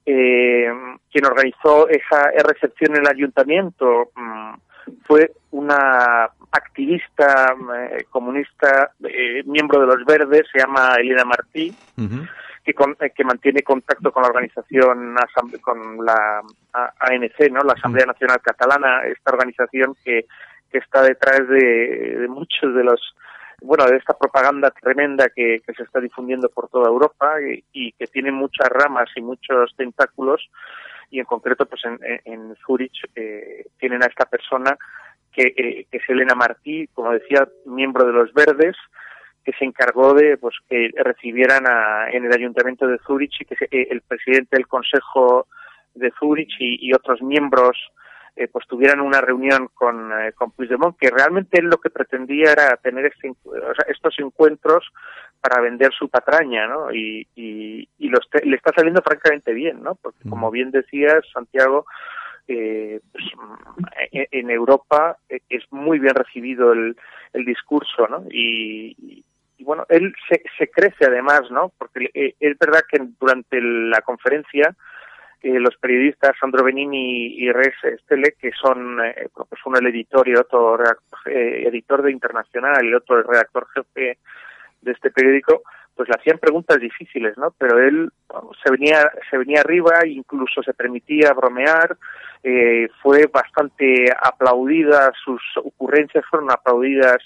Eh, quien organizó esa recepción en el ayuntamiento mmm, fue una activista eh, comunista, eh, miembro de los Verdes, se llama Elena Martí. Uh -huh. Que, con, eh, que, mantiene contacto con la organización, con la ANC, ¿no? la Asamblea Nacional Catalana, esta organización que que está detrás de, de, muchos de los bueno de esta propaganda tremenda que, se está difundiendo por toda Europa y, que tiene muchas ramas y muchos tentáculos. Y en concreto pues en, en Zurich eh, tienen a esta persona que, eh, que, es Elena Martí como decía miembro de los Verdes que se encargó de pues que recibieran a, en el ayuntamiento de Zurich y que se, eh, el presidente del consejo de Zurich y otros miembros eh, pues tuvieran una reunión con, eh, con Puigdemont, que realmente él lo que pretendía era tener este, o sea, estos encuentros para vender su patraña, ¿no? Y, y, y lo le está saliendo francamente bien, ¿no? Porque como bien decías, Santiago, eh, pues, en, en, Europa eh, es muy bien recibido el, el discurso, ¿no? Y, y bueno, él se, se, crece además, ¿no? Porque eh, es verdad que durante la conferencia eh, los periodistas Sandro Benini y Res Estele, que son eh, pues uno el editor y otro eh, editor de Internacional y otro el redactor jefe de este periódico, pues le hacían preguntas difíciles, ¿no? Pero él se venía se venía arriba, incluso se permitía bromear, eh, fue bastante aplaudida, sus ocurrencias fueron aplaudidas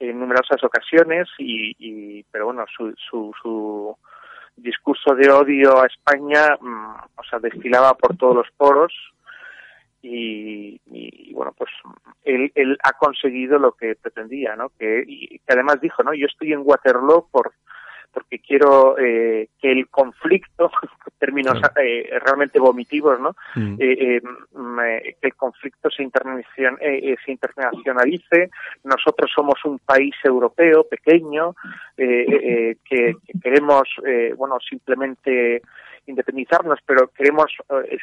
en numerosas ocasiones y, y pero bueno, su, su, su discurso de odio a España, mmm, o sea, destilaba por todos los poros y, y, bueno, pues él, él ha conseguido lo que pretendía, ¿no? Que, y, que además dijo, ¿no? Yo estoy en Waterloo por porque quiero eh, que el conflicto, términos claro. eh, realmente vomitivos, ¿no? Mm. Eh, que el conflicto se, internacion eh, se, internacionalice. Nosotros somos un país europeo pequeño que, que, queremos, bueno, simplemente independizarnos, pero queremos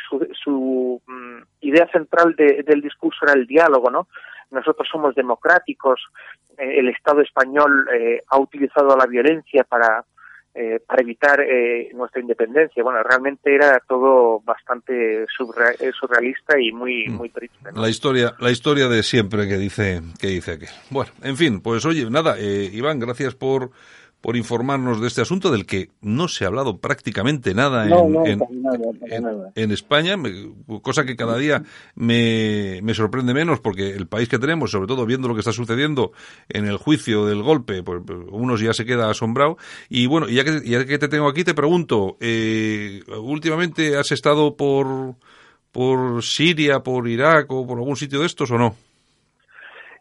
su, su um, idea central de, del discurso era el diálogo, ¿no? nosotros somos democráticos, eh, el Estado español eh, ha utilizado la violencia para, eh, para evitar eh, nuestra independencia. Bueno, realmente era todo bastante surrealista y muy, muy triste. ¿no? La historia, la historia de siempre que dice, que dice aquel. Bueno, en fin, pues oye, nada, Iván, gracias por por informarnos de este asunto del que no se ha hablado prácticamente nada no, en, no, en, nada, en, nada. en, España, cosa que cada día me, me, sorprende menos porque el país que tenemos, sobre todo viendo lo que está sucediendo en el juicio del golpe, pues uno ya se queda asombrado. Y bueno, ya que, ya que te tengo aquí, te pregunto, eh, últimamente has estado por, por Siria, por Irak o por algún sitio de estos o no?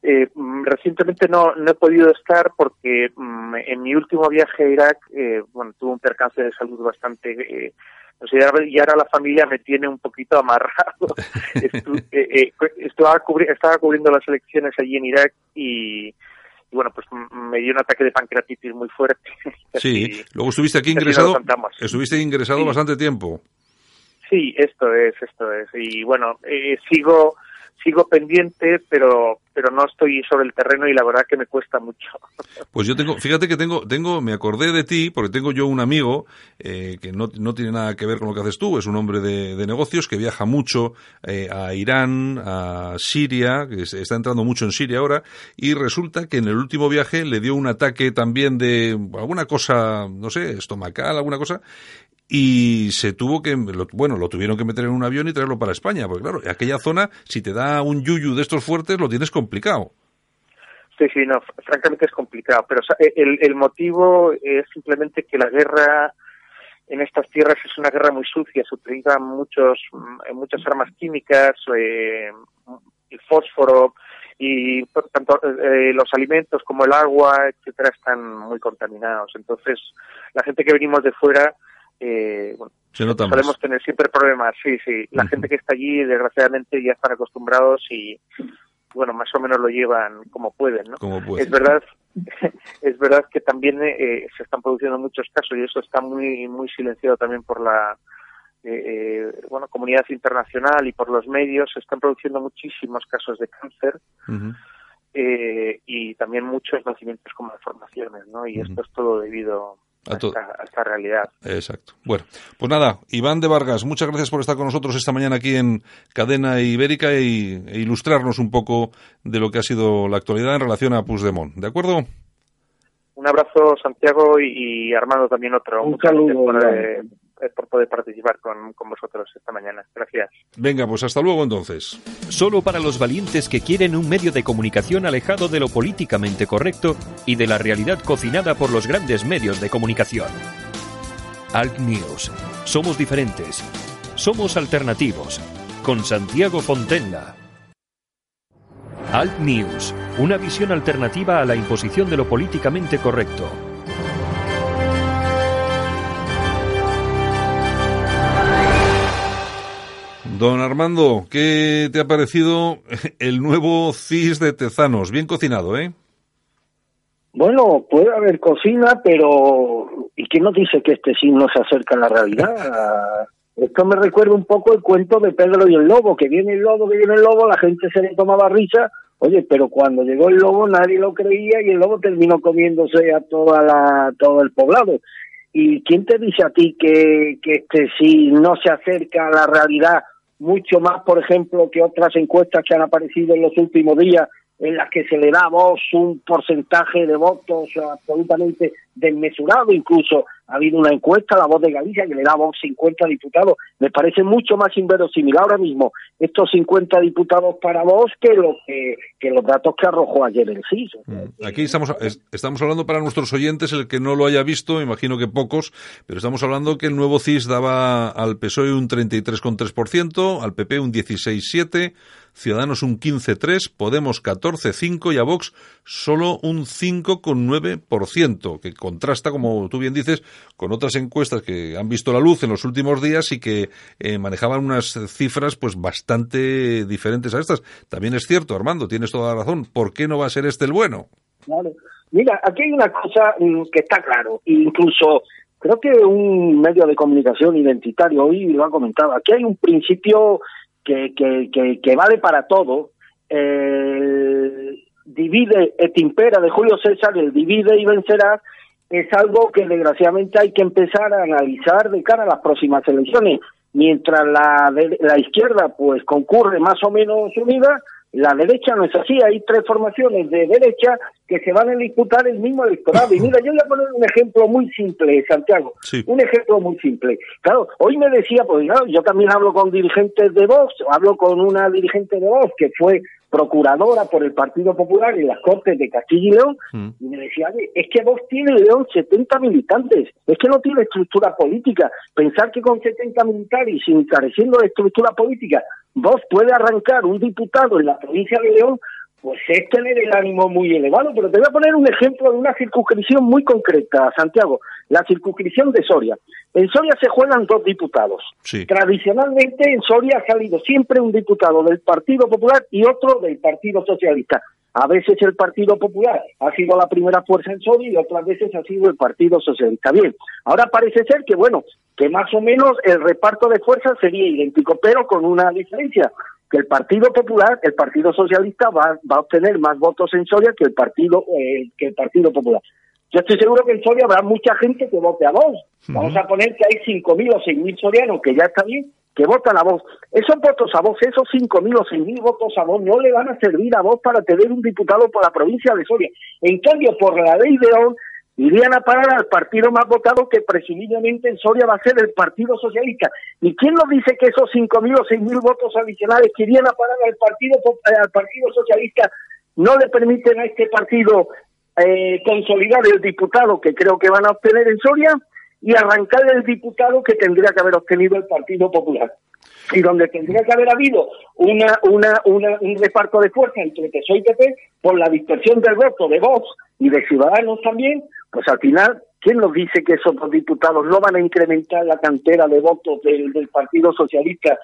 Eh, recientemente no, no he podido estar porque mm, en mi último viaje a Irak, eh, bueno, tuve un percance de salud bastante... Eh, o sea, y ahora la familia me tiene un poquito amarrado. Estu eh, estaba, cubri estaba cubriendo las elecciones allí en Irak y, y bueno, pues me dio un ataque de pancreatitis muy fuerte. Sí, luego estuviste aquí ingresado, estuviste ingresado sí. bastante tiempo. Sí, esto es, esto es. Y bueno, eh, sigo sigo pendiente, pero pero no estoy sobre el terreno y la verdad que me cuesta mucho. Pues yo tengo, fíjate que tengo, tengo, me acordé de ti porque tengo yo un amigo eh, que no, no tiene nada que ver con lo que haces tú, es un hombre de, de negocios que viaja mucho eh, a Irán, a Siria, que está entrando mucho en Siria ahora, y resulta que en el último viaje le dio un ataque también de alguna cosa, no sé, estomacal, alguna cosa, y se tuvo que, bueno, lo tuvieron que meter en un avión y traerlo para España, porque claro, aquella zona, si te da un yuyu de estos fuertes, lo tienes complicado. Sí, sí, no, francamente es complicado, pero el, el motivo es simplemente que la guerra en estas tierras es una guerra muy sucia, se utilizan muchos, mm, muchas armas químicas, eh, el fósforo, y tanto eh, los alimentos como el agua, etcétera, están muy contaminados. Entonces, la gente que venimos de fuera, eh, bueno, solemos tener siempre problemas. Sí, sí. La gente que está allí, desgraciadamente, ya están acostumbrados y, bueno, más o menos lo llevan como pueden, ¿no? Es verdad, es verdad que también eh, se están produciendo muchos casos y eso está muy muy silenciado también por la eh, eh, bueno comunidad internacional y por los medios se están produciendo muchísimos casos de cáncer eh, y también muchos nacimientos como deformaciones no y esto es todo debido a, esta, realidad. Exacto. Bueno, pues nada, Iván de Vargas, muchas gracias por estar con nosotros esta mañana aquí en Cadena Ibérica y, e ilustrarnos un poco de lo que ha sido la actualidad en relación a Puigdemont. ¿De acuerdo? Un abrazo, Santiago, y, Armando también otro. Un saludo. Por poder participar con, con, vosotros esta mañana. Gracias. Venga, pues hasta luego entonces. Solo para los valientes que quieren un medio de comunicación alejado de lo políticamente correcto y de la realidad cocinada por los grandes medios de comunicación. Alt News. Somos diferentes. Somos alternativos. Con Santiago Fontenla. Alt News. Una visión alternativa a la imposición de lo políticamente correcto Don Armando, ¿qué te ha parecido el nuevo CIS de Tezanos? Bien cocinado, ¿eh? Bueno, puede haber cocina, pero ¿y quién nos dice que este CIS no se acerca a la realidad? Esto me recuerda un poco el cuento de Pedro y el lobo, que viene el lobo, que viene el lobo, la gente se le tomaba risa, oye, pero cuando llegó el lobo nadie lo creía y el lobo terminó comiéndose a toda la, todo el poblado. ¿Y quién te dice a ti que, que este sí no se acerca a la realidad mucho más, por ejemplo, que otras encuestas que han aparecido en los últimos días, en las que se le da a un porcentaje de votos absolutamente desmesurado. Incluso ha habido una encuesta, la voz de Galicia, que le da a Vox 50 diputados. Me parece mucho más inverosímil ahora mismo estos 50 diputados para Vox que, lo que, los datos que arrojó ayer el CIS. Mm. Aquí estamos, estamos hablando para nuestros oyentes, el que no lo haya visto, imagino que pocos, pero estamos hablando que el nuevo CIS daba al PSOE un 33,3%, al PP un 16,7%, Ciudadanos un 15,3%, Podemos 14,5% y a Vox solo un 5,9%, que contrasta, como tú bien dices, con otras encuestas que han visto la luz en los últimos días y que eh, manejaban unas cifras pues bastante diferentes a estas. También es cierto, Armando, tienes toda la razón. ¿Por qué no va a ser este el bueno? Mira, aquí hay una cosa mm, que está claro, incluso creo que un medio de comunicación identitario hoy lo ha comentado. Aquí hay un principio que, que, que, vale para todo. El divide et impera de Julio César, el divide y vencerá, es algo que desgraciadamente hay que empezar a analizar de cara a las próximas elecciones. Mientras la, la izquierda pues concurre más o menos unida, la derecha no es así, hay tres formaciones de derecha que se van a disputar el mismo electorado. Y mira, yo voy a poner un ejemplo muy simple, Santiago. Un ejemplo muy simple. Claro, hoy me decía, pues claro, yo también hablo con dirigentes de Vox, hablo con una dirigente de Vox que fue procuradora por el Partido Popular en las Cortes de Castilla y León, mm. y me decía, es que vos tiene León 70 militantes, es que no tiene estructura política. Pensar que con 70 militares y sin careciendo de estructura política, vos puede arrancar un diputado en la provincia de León, pues es tener el ánimo muy elevado. Pero te voy a poner un ejemplo de una circunscripción muy concreta, Santiago, la circunscripción de Soria. En Soria se juegan dos diputados. Tradicionalmente en Soria ha salido siempre un diputado del Partido Popular y otro del Partido Socialista. A veces el Partido Popular ha sido la primera fuerza en Soria y otras veces ha sido el Partido Socialista. Bien, ahora parece ser que, bueno, que más o menos el reparto de fuerzas sería idéntico, pero con una diferencia, que el Partido Popular, el Partido Socialista va, va a obtener más votos en Soria que el Partido, eh, que el Partido Popular. Yo estoy seguro que en Soria habrá mucha gente que vote a Vox. Vamos a poner que hay 5.000 o 6.000 sorianos, que ya está bien, que votan a Vox. Esos votos a Vox, esos 5.000 o 6.000 votos a Vox, no le van a servir a Vox para tener un diputado por la provincia de Soria. En cambio, por la ley de ON, irían a parar al partido más votado que presumiblemente en Soria va a ser el Partido Socialista. ¿Y quién nos dice que esos 5.000 o 6.000 votos adicionales que irían a parar al Partido, eh, al partido Socialista no le permiten a este partido eh, consolidar el diputado que creo que van a obtener en Soria y arrancar el diputado que tendría que haber obtenido el Partido Popular? y donde tendría que haber habido una, una, una, un reparto de fuerza entre PSOE y PP por la dispersión del voto de Vox y de Ciudadanos también, pues al final, ¿quién nos dice que esos dos diputados no van a incrementar la cantera de votos del, del Partido Socialista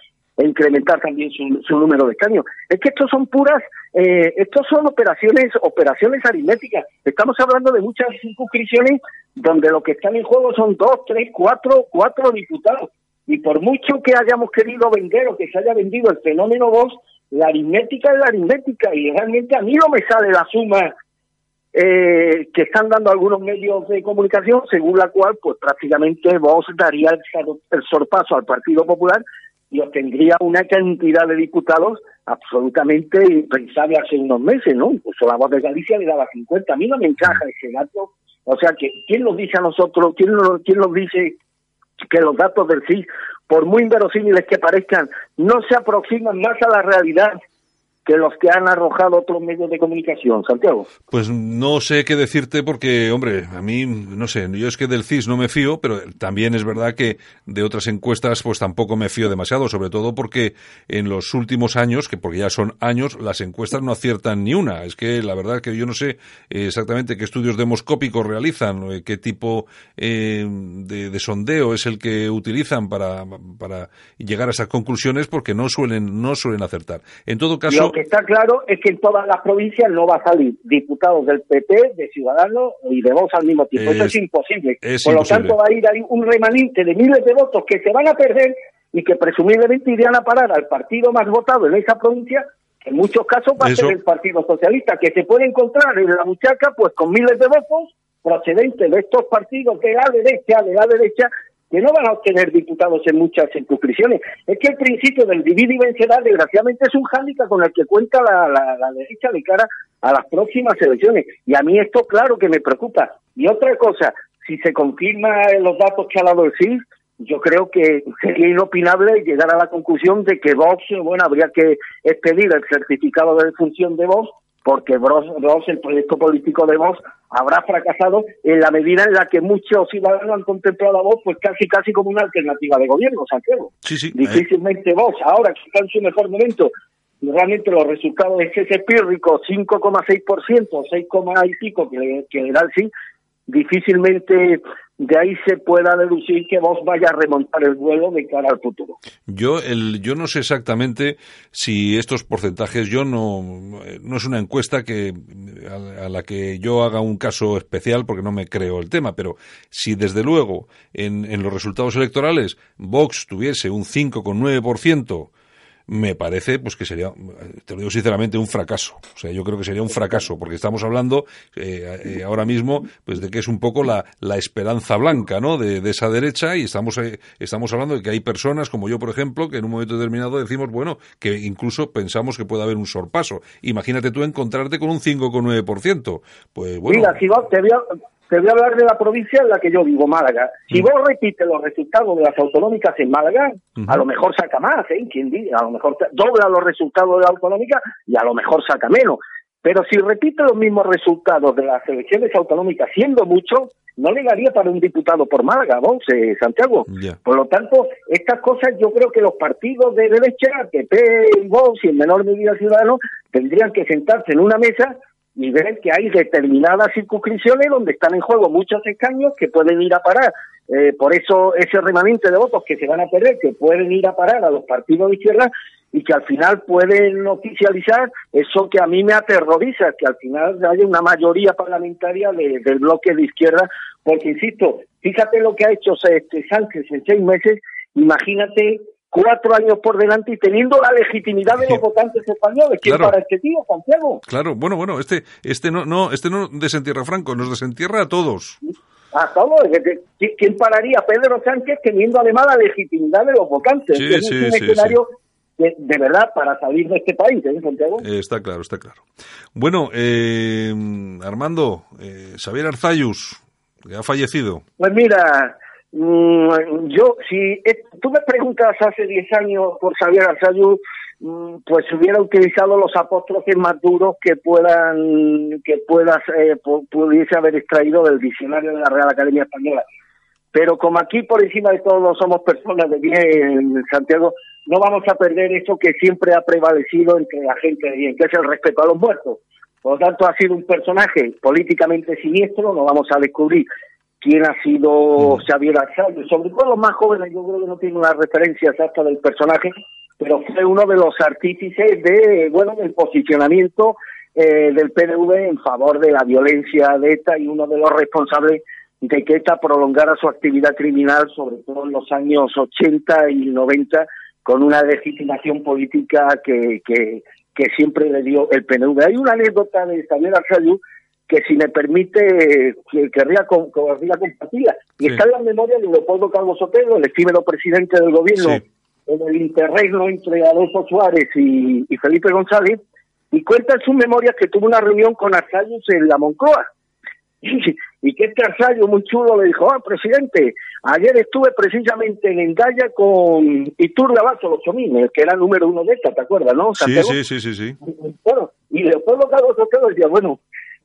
incrementar también su, número de escaños? Es que estos son puras, eh, estos son operaciones, operaciones aritméticas. Estamos hablando de muchas circunscripciones donde lo que están en juego son dos, tres, cuatro, cuatro diputados y por mucho que hayamos querido vender o que se haya vendido el fenómeno Vox, la aritmética es la aritmética y realmente a mí no me sale la suma eh, que están dando algunos medios de comunicación, según la cual pues prácticamente Vox daría el sorpaso al Partido Popular y obtendría una cantidad de diputados absolutamente impensable hace unos meses, ¿no? Incluso la voz de Galicia le daba 50. A mí no me encaja ese dato. O sea, que ¿quién nos dice a nosotros, quién nos, quién nos dice que los datos del CIS, por muy inverosímiles que parezcan, no se aproximan más a la realidad que los que han arrojado otros medios de comunicación, Santiago. Pues no sé qué decirte porque, hombre, a mí, no sé, yo es que del CIS no me fío, pero también es verdad que de otras encuestas pues tampoco me fío demasiado, sobre todo porque en los últimos años, que porque ya son años, las encuestas no aciertan ni una. Es que la verdad que yo no sé exactamente qué estudios demoscópicos realizan, eh, qué tipo eh, de, de, sondeo es el que utilizan para, para llegar a esas conclusiones porque no suelen, no suelen acertar. En todo caso, está claro es que en todas las provincias no va a salir diputados del PP, de Ciudadanos y de Vox al mismo tiempo. Eso es imposible. Por lo tanto, va a ir ahí un remanente de miles de votos que se van a perder y que presumiblemente irían a parar al partido más votado en esa provincia, que en muchos casos va a ser el Partido Socialista, que se puede encontrar en la muchaca pues con miles de votos procedentes de estos partidos de la derecha, de la derecha, que no van a obtener diputados en muchas circunscripciones. Es que el principio del dividir y vencerá, desgraciadamente, es un hándicap con el que cuenta la, la, derecha de cara a las próximas elecciones. Y a mí esto, claro, que me preocupa. Y otra cosa, si se confirma los datos que ha dado el CIS, yo creo que sería inopinable llegar a la conclusión de que Vox, bueno, habría que expedir el certificado de defunción de Vox porque Vox, el proyecto político de Vox, habrá fracasado en la medida en la que muchos ciudadanos han contemplado a Vox pues casi casi como una alternativa de gobierno, Santiago. Sí, sí, Difícilmente Vox, ahora que está en su mejor momento, realmente los resultados es ese pírrico 5,6%, 6, y pico que, que le da el sí, difícilmente de ahí se pueda deducir que vos vaya a remontar el vuelo de cara al futuro. Yo, el, yo no sé exactamente si estos porcentajes, yo no, no es una encuesta que, a, la que yo haga un caso especial porque no me creo el tema, pero si desde luego en, en los resultados electorales Vox tuviese un 5,9%, me parece pues que sería, te lo digo sinceramente, un fracaso. O sea, yo creo que sería un fracaso, porque estamos hablando eh, eh, ahora mismo pues de que es un poco la, la esperanza blanca ¿no? de, de esa derecha y estamos, eh, estamos hablando de que hay personas como yo, por ejemplo, que en un momento determinado decimos, bueno, que incluso pensamos que puede haber un sorpaso. Imagínate tú encontrarte con un 5,9%. Pues bueno. Mira, si te voy a te voy a hablar de la provincia en la que yo vivo, Málaga. Si vos repites los resultados de las autonómicas en Málaga, a lo mejor saca más, ¿eh? ¿Quién dice? A lo mejor dobla los resultados de la autonómica y a lo mejor saca menos. Pero si repite los mismos resultados de las elecciones autonómicas, siendo mucho, no le daría para un diputado por Málaga, vos, eh, Santiago. Por lo tanto, estas cosas yo creo que los partidos de derecha, PP y Vox y en menor medida Ciudadanos, tendrían que sentarse en una mesa y ver que hay determinadas circunscripciones donde están en juego muchos escaños que pueden ir a parar. Eh, por eso ese remanente de votos que se van a perder, que pueden ir a parar a los partidos de izquierda y que al final pueden oficializar eso que a mí me aterroriza, que al final haya una mayoría parlamentaria del bloque de izquierda, porque insisto, fíjate lo que ha hecho este Sánchez en seis meses, imagínate cuatro años por delante y teniendo la legitimidad de los votantes españoles. ¿Quién para este tío, Santiago? Claro, bueno, bueno, este, este no, no, este no desentierra a Franco, nos desentierra a todos. A todos. ¿Quién pararía a Pedro Sánchez teniendo además la legitimidad de los votantes? Sí, es sí, un sí, escenario de, de, verdad para salir de este país, ¿eh, Santiago? Eh, está claro, está claro. Bueno, eh, Armando, eh, Xavier Arzayus, ha fallecido. Pues mira, yo, si tú me preguntas hace 10 años por Xavier Arzayú, mm, pues hubiera utilizado los apóstrofes más duros que puedan que puedas eh, pudiese haber extraído del diccionario de la Real Academia Española pero como aquí por encima de todo somos personas de bien, Santiago, no vamos a perder eso que siempre ha prevalecido entre la gente de bien, que es el respeto a los muertos. Por lo tanto, ha sido un personaje políticamente siniestro, no vamos a descubrir quién ha sido Xavier Arsaldo, sobre todo los más jóvenes, yo creo que no tienen una referencia exacta del personaje, pero fue uno de los artífices de, bueno, del posicionamiento eh, del PNV en favor de la violencia de ETA y uno de los responsables de que ETA prolongara su actividad criminal, sobre todo en los años 80 y 90, con una legitimación política que, que, que siempre le dio el PNV. Hay una anécdota de Xavier Arsalú que si me permite que querría, querría compartirla. Y está en la memoria de Leopoldo Carlos Sotelo, el efímero presidente del gobierno, en el interregno entre Adolfo Suárez y, Felipe González, y cuenta en sus memorias que tuvo una reunión con Arsalus en la Moncloa. Y, que este Arsallo muy chulo le dijo, ah, presidente, ayer estuve precisamente en Endaya con Iturbe Abato, los Chomines, que era el número uno de esta, ¿te acuerdas, no? Sí, sí, sí, sí, sí. Bueno, y Leopoldo Carlos Sotelo decía, bueno,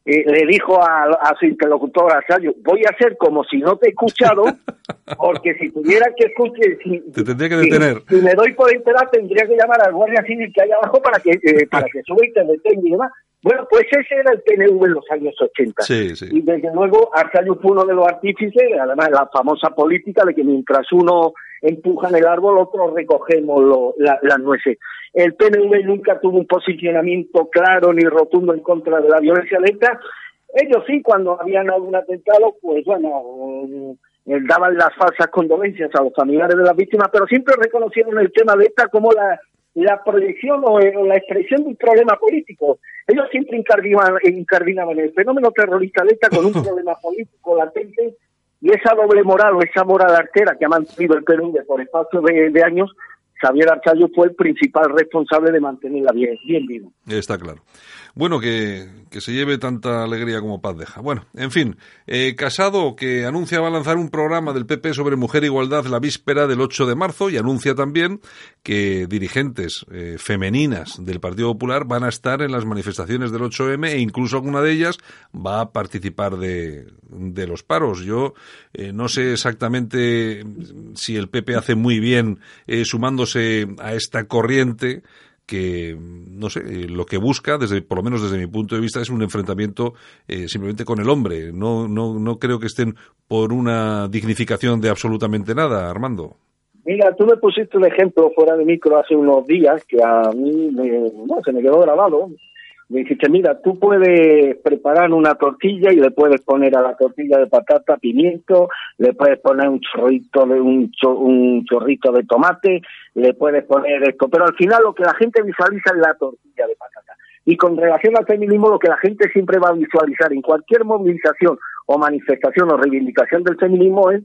eh, le dijo a, a, su interlocutor Arsallo, voy a hacer como si no te he escuchado, porque si tuviera que escuchar, si, te tendría que detener. Si, me doy por enterar, tendría que llamar al guardia civil que hay abajo para que eh, para que suba y te detenga y demás. Bueno, pues ese era el PNV en los años 80. Sí, sí. Y desde luego Arsallo fue uno de los artífices, además la famosa política de que mientras uno empuja en el árbol, otros recogemos lo, las nueces. El PNV nunca tuvo un posicionamiento claro ni rotundo en contra de la violencia lenta. Ellos sí, cuando habían algún atentado, pues bueno, eh, daban las falsas condolencias a los familiares de las víctimas, pero siempre reconocieron el tema de esta como la la proyección o, la expresión de un problema político. Ellos siempre incardinaban, el fenómeno terrorista ETA con un problema político latente y esa doble moral o esa moral artera que ha mantenido el Perú por espacio de, de años Javier Archayo fue el principal responsable de mantenerla bien, bien viva. Está claro. Bueno, que, que, se lleve tanta alegría como paz deja. Bueno, en fin, eh, Casado que anuncia va a lanzar un programa del PP sobre mujer e igualdad la víspera del 8 de marzo y anuncia también que dirigentes eh, femeninas del Partido Popular van a estar en las manifestaciones del 8M e incluso alguna de ellas va a participar de, de los paros. Yo eh, no sé exactamente si el PP hace muy bien sumándose a esta corriente que no sé lo que busca desde por lo menos desde mi punto de vista es un enfrentamiento eh, simplemente con el hombre. No no no creo que estén por una dignificación de absolutamente nada Armando. Mira tú me pusiste un ejemplo fuera de micro hace unos días que a mí no, se me quedó grabado me dijiste, mira, tú puedes preparar una tortilla y le puedes poner a la tortilla de patata pimiento, le puedes poner un chorrito de un, un chorrito de tomate, le puedes poner esto, pero al final lo que la gente visualiza es la tortilla de patata. Y con relación al feminismo, lo que la gente siempre va a visualizar en cualquier movilización o manifestación o reivindicación del feminismo es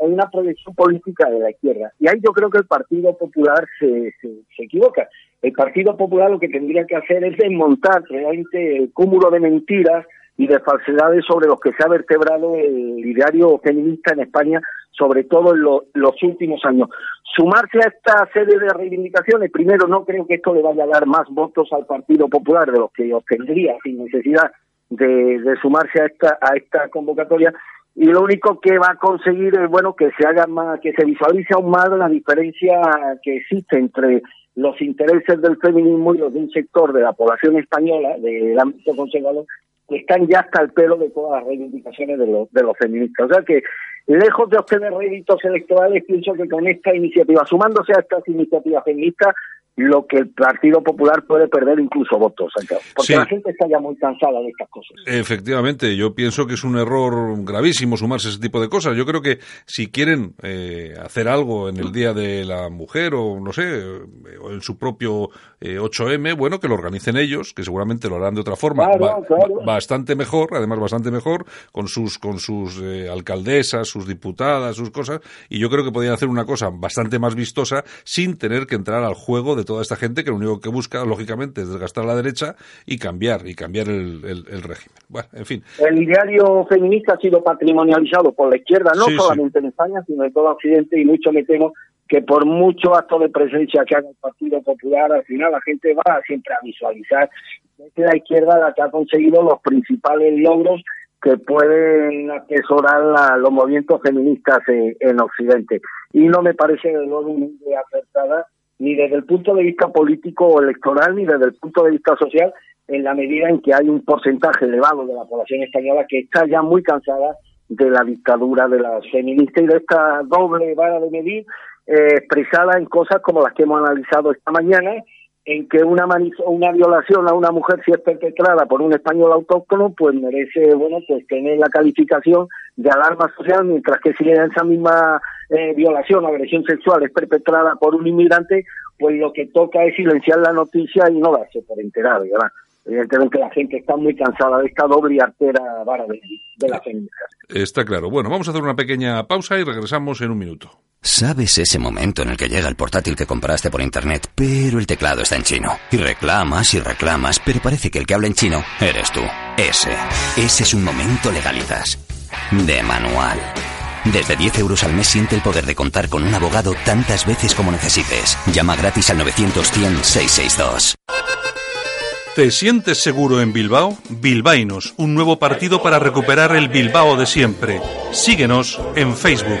una, proyección política de la izquierda. Y ahí yo creo que el Partido Popular se, se equivoca el Partido Popular lo que tendría que hacer es desmontar realmente el cúmulo de mentiras y de falsedades sobre los que se ha vertebrado el ideario feminista en España, sobre todo en los últimos años. Sumarse a esta serie de reivindicaciones, primero no creo que esto le vaya a dar más votos al Partido Popular de los que obtendría sin necesidad de, sumarse a esta, a esta convocatoria, y lo único que va a conseguir es bueno que se haga más, que se visualice aún más la diferencia que existe entre los intereses del feminismo y los de un sector de la población española, del ámbito conservador, que están ya hasta el pelo de todas las reivindicaciones de los, de los feministas. O sea que, lejos de obtener réditos electorales, pienso que con esta iniciativa, sumándose a estas iniciativas feministas, lo que el Partido Popular puede perder incluso votos, porque la gente está ya muy cansada de estas cosas. Efectivamente, yo pienso que es un error gravísimo sumarse a ese tipo de cosas. Yo creo que si quieren eh, hacer algo en el Día de la Mujer o no sé, o en su propio 8M, eh, bueno, que lo organicen ellos, que seguramente lo harán de otra forma, bastante mejor, además bastante mejor, con sus con sus eh, alcaldesas, sus diputadas, sus cosas, y yo creo que podrían hacer una cosa bastante más vistosa sin tener que entrar al juego de de toda esta gente que lo único que busca, lógicamente, es desgastar a la derecha y cambiar, y cambiar el, el, régimen. Bueno, en fin. El diario feminista ha sido patrimonializado por la izquierda, no solamente en España, sino en todo Occidente, y mucho me temo que por mucho acto de presencia que haga el Partido Popular, al final la gente va siempre a visualizar que es la izquierda la que ha conseguido los principales logros que pueden atesorar los movimientos feministas en, Occidente. Y no me parece de luego muy acertada ni desde el punto de vista político o electoral, ni desde el punto de vista social, en la medida en que hay un porcentaje elevado de la población española que está ya muy cansada de la dictadura de las feministas y de esta doble vara de medir eh, expresada en cosas como las que hemos analizado esta mañana, en que una una violación a una mujer si es perpetrada por un español autóctono pues merece bueno pues tener la calificación de alarma social mientras que si esa misma eh, violación o agresión sexual es perpetrada por un inmigrante pues lo que toca es silenciar la noticia y no darse por enterado ¿verdad? evidentemente la gente está muy cansada de esta doble artera vara de, de la feminidad está claro bueno vamos a hacer una pequeña pausa y regresamos en un minuto ¿Sabes ese momento en el que llega el portátil que compraste por internet, pero el teclado está en chino? Y reclamas y reclamas, pero parece que el que habla en chino eres tú. Ese. Ese es un momento legalizas. De manual. Desde 10 euros al mes siente el poder de contar con un abogado tantas veces como necesites. Llama gratis al 900-100-662. ¿Te sientes seguro en Bilbao? Bilbainos, un nuevo partido para recuperar el Bilbao de siempre. Síguenos en Facebook.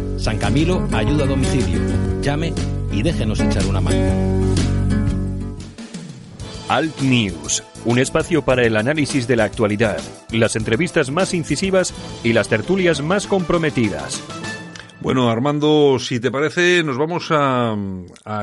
San Camilo ayuda a domicilio. Llame y déjenos echar una mano. Alt News, un espacio para el análisis de la actualidad, las entrevistas más incisivas y las tertulias más comprometidas. Bueno, Armando, si te parece, nos vamos a,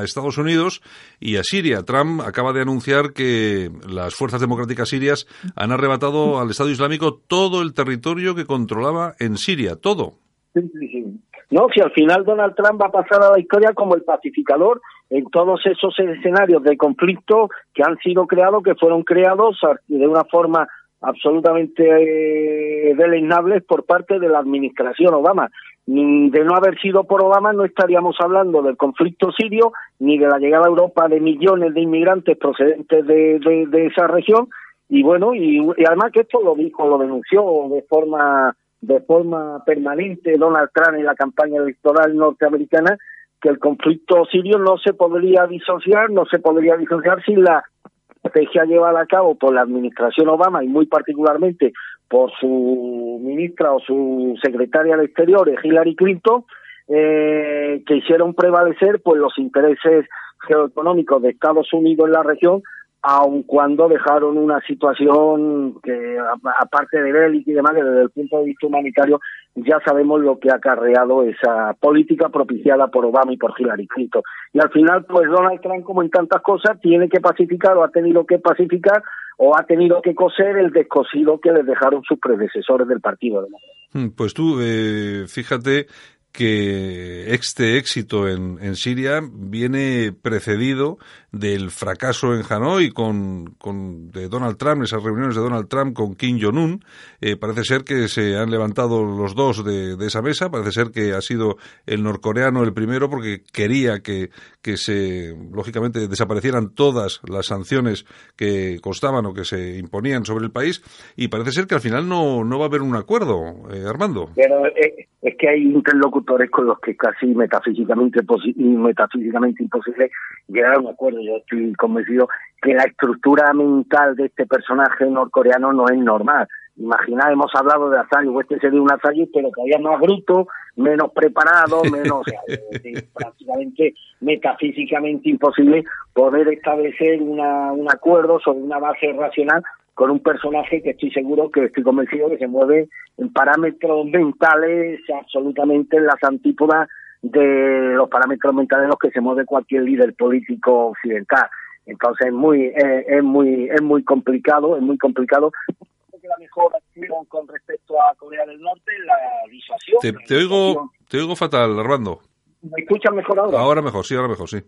Estados Unidos y a Siria. Trump acaba de anunciar que las fuerzas democráticas sirias han arrebatado al Estado Islámico todo el territorio que controlaba en Siria, todo. Sí, sí, sí. No, si al final Donald Trump va a pasar a la historia como el pacificador en todos esos escenarios de conflicto que han sido creados, que fueron creados de una forma absolutamente eh, deleznable por parte de la administración Obama. De no haber sido por Obama no estaríamos hablando del conflicto sirio ni de la llegada a Europa de millones de inmigrantes procedentes de, de, esa región y bueno y además que esto lo dijo lo denunció de forma de forma permanente Donald Trump en la campaña electoral norteamericana que el conflicto sirio no se podría disociar, no se podría disociar sin la estrategia llevada a cabo por la administración Obama y muy particularmente por su ministra o su secretaria de Exteriores, Hillary Clinton, eh, que hicieron prevalecer pues los intereses geoeconómicos de Estados Unidos en la región aun cuando dejaron una situación que, aparte de bélica y demás, desde el punto de vista humanitario, ya sabemos lo que ha acarreado esa política propiciada por Obama y por Hillary Clinton. Y al final, pues Donald Trump, como en tantas cosas, tiene que pacificar o ha tenido que pacificar o ha tenido que coser el descosido que les dejaron sus predecesores del Partido hmm, Pues tú, eh, fíjate que este éxito en, en, Siria viene precedido del fracaso en Hanoi con, con de Donald Trump, esas reuniones de Donald Trump con Kim Jong-un. Eh, parece ser que se han levantado los dos de, de, esa mesa, parece ser que ha sido el norcoreano el primero porque quería que, que se, lógicamente, desaparecieran todas las sanciones que costaban o que se imponían sobre el país y parece ser que al final no, no va a haber un acuerdo, eh, Armando. Eh, es que hay interlocutores con los que casi metafísicamente, metafísicamente imposible llegar a un acuerdo. Yo estoy convencido que la estructura mental de este personaje norcoreano no es normal. Imagina, hemos hablado de Asayo, este sería un Asayo, pero todavía más bruto, menos preparado, menos, prácticamente metafísicamente imposible poder establecer una, un acuerdo sobre una base racional con un personaje que estoy seguro que estoy convencido que se mueve en parámetros mentales absolutamente en las antípodas de los parámetros mentales en los que se mueve cualquier líder político occidental. Entonces es muy, eh, es muy, es muy complicado, es muy complicado. La mejor acción con respecto a Corea del Norte es la disuasión. Te, te oigo, te oigo fatal, Armando. ¿Me escuchas mejor ahora? Ahora mejor, sí, ahora mejor, sí.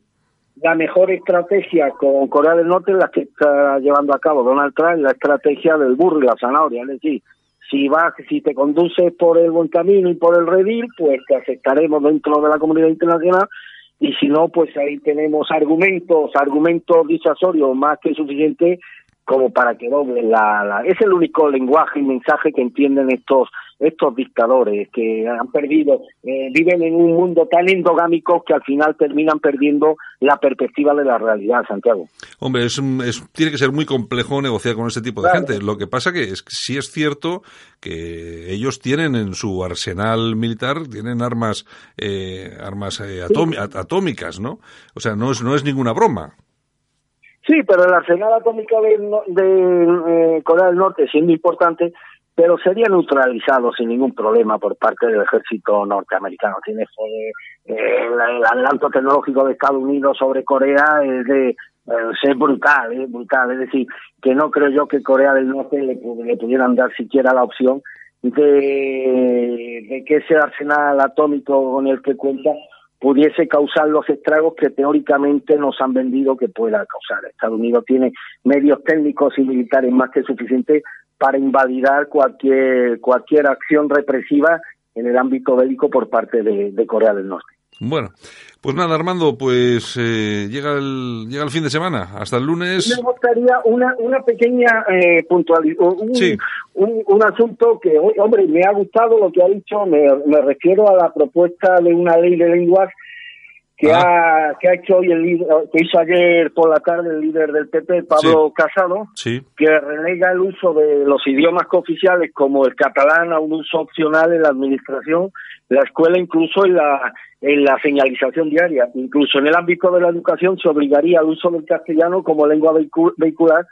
La mejor estrategia con Corea del Norte es la que está llevando a cabo Donald Trump, la estrategia del burro y la zanahoria. Es decir, si vas, si te conduces por el buen camino y por el redil, pues te aceptaremos dentro de la comunidad internacional y si no, pues ahí tenemos argumentos, argumentos disuasorios más que suficientes como para que doble la, la, es el único lenguaje y mensaje que entienden estos estos dictadores que han perdido eh, viven en un mundo tan endogámico que al final terminan perdiendo la perspectiva de la realidad Santiago hombre es, es tiene que ser muy complejo negociar con ese tipo de claro. gente lo que pasa que es sí es cierto que ellos tienen en su arsenal militar tienen armas eh, armas eh, atóm sí. atómicas no o sea no es no es ninguna broma Sí, pero el arsenal atómico de, de eh, Corea del Norte, siendo importante, pero sería neutralizado sin ningún problema por parte del ejército norteamericano. Tiene eh, el, el, adelanto tecnológico de Estados Unidos sobre Corea es de brutal, es brutal. Es decir, que no creo yo que Corea del Norte le, le pudieran dar siquiera la opción de, de que ese arsenal atómico con el que cuenta pudiese causar los estragos que teóricamente nos han vendido que pueda causar. Estados Unidos tiene medios técnicos y militares más que suficientes para invalidar cualquier cualquier acción represiva en el ámbito bélico por parte de, de Corea del Norte. Bueno, pues nada, Armando, pues eh, llega el llega el fin de semana, hasta el lunes. Me gustaría una una pequeña eh, puntualidad, un, sí. un, un, asunto que, hombre, me ha gustado lo que ha dicho, me, me refiero a la propuesta de una ley de lenguas que, ah. ha, que ha hecho hoy el líder, que hizo ayer por la tarde el líder del PP, Pablo sí. Casado, sí. que relega el uso de los idiomas cooficiales como el catalán a un uso opcional en la administración, la escuela, incluso en la, en la señalización diaria. Incluso en el ámbito de la educación se obligaría al uso del castellano como lengua vehicular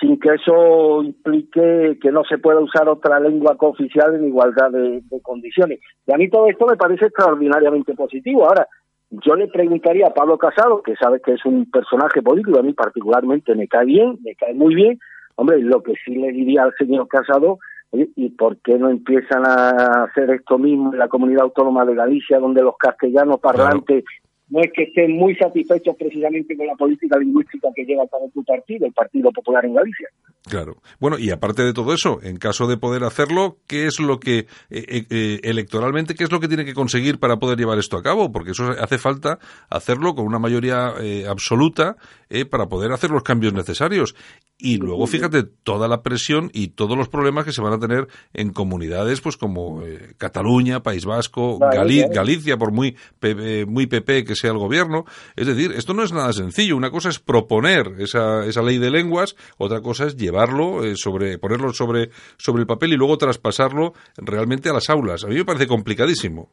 sin que eso implique que no se pueda usar otra lengua cooficial en igualdad de, de condiciones. Y a mí todo esto me parece extraordinariamente positivo. Ahora, yo le preguntaría a Pablo Casado, que sabe que es un personaje político, a mí particularmente me cae bien, me cae muy bien, hombre, lo que sí le diría al señor Casado, ¿y por qué no empiezan a hacer esto mismo en la comunidad autónoma de Galicia, donde los castellanos parlantes claro no es que estén muy satisfechos precisamente con la política lingüística que lleva a cabo tu partido, el Partido Popular en Galicia. Claro. Bueno, y aparte de todo eso, en caso de poder hacerlo, ¿qué es lo que, eh, eh, electoralmente, qué es lo que tiene que conseguir para poder llevar esto a cabo? Porque eso hace falta hacerlo con una mayoría eh, absoluta para poder hacer los cambios necesarios. Y luego, fíjate, toda la presión y todos los problemas que se van a tener en comunidades, pues como Cataluña, País Vasco, Gali. Galicia, por muy, muy PP que sea el gobierno. Es decir, esto no es nada sencillo. Una cosa es proponer esa, esa ley de lenguas, otra cosa es llevarlo, eh, sobre, ponerlo sobre, sobre el papel y luego traspasarlo realmente a las aulas. A mí me parece complicadísimo.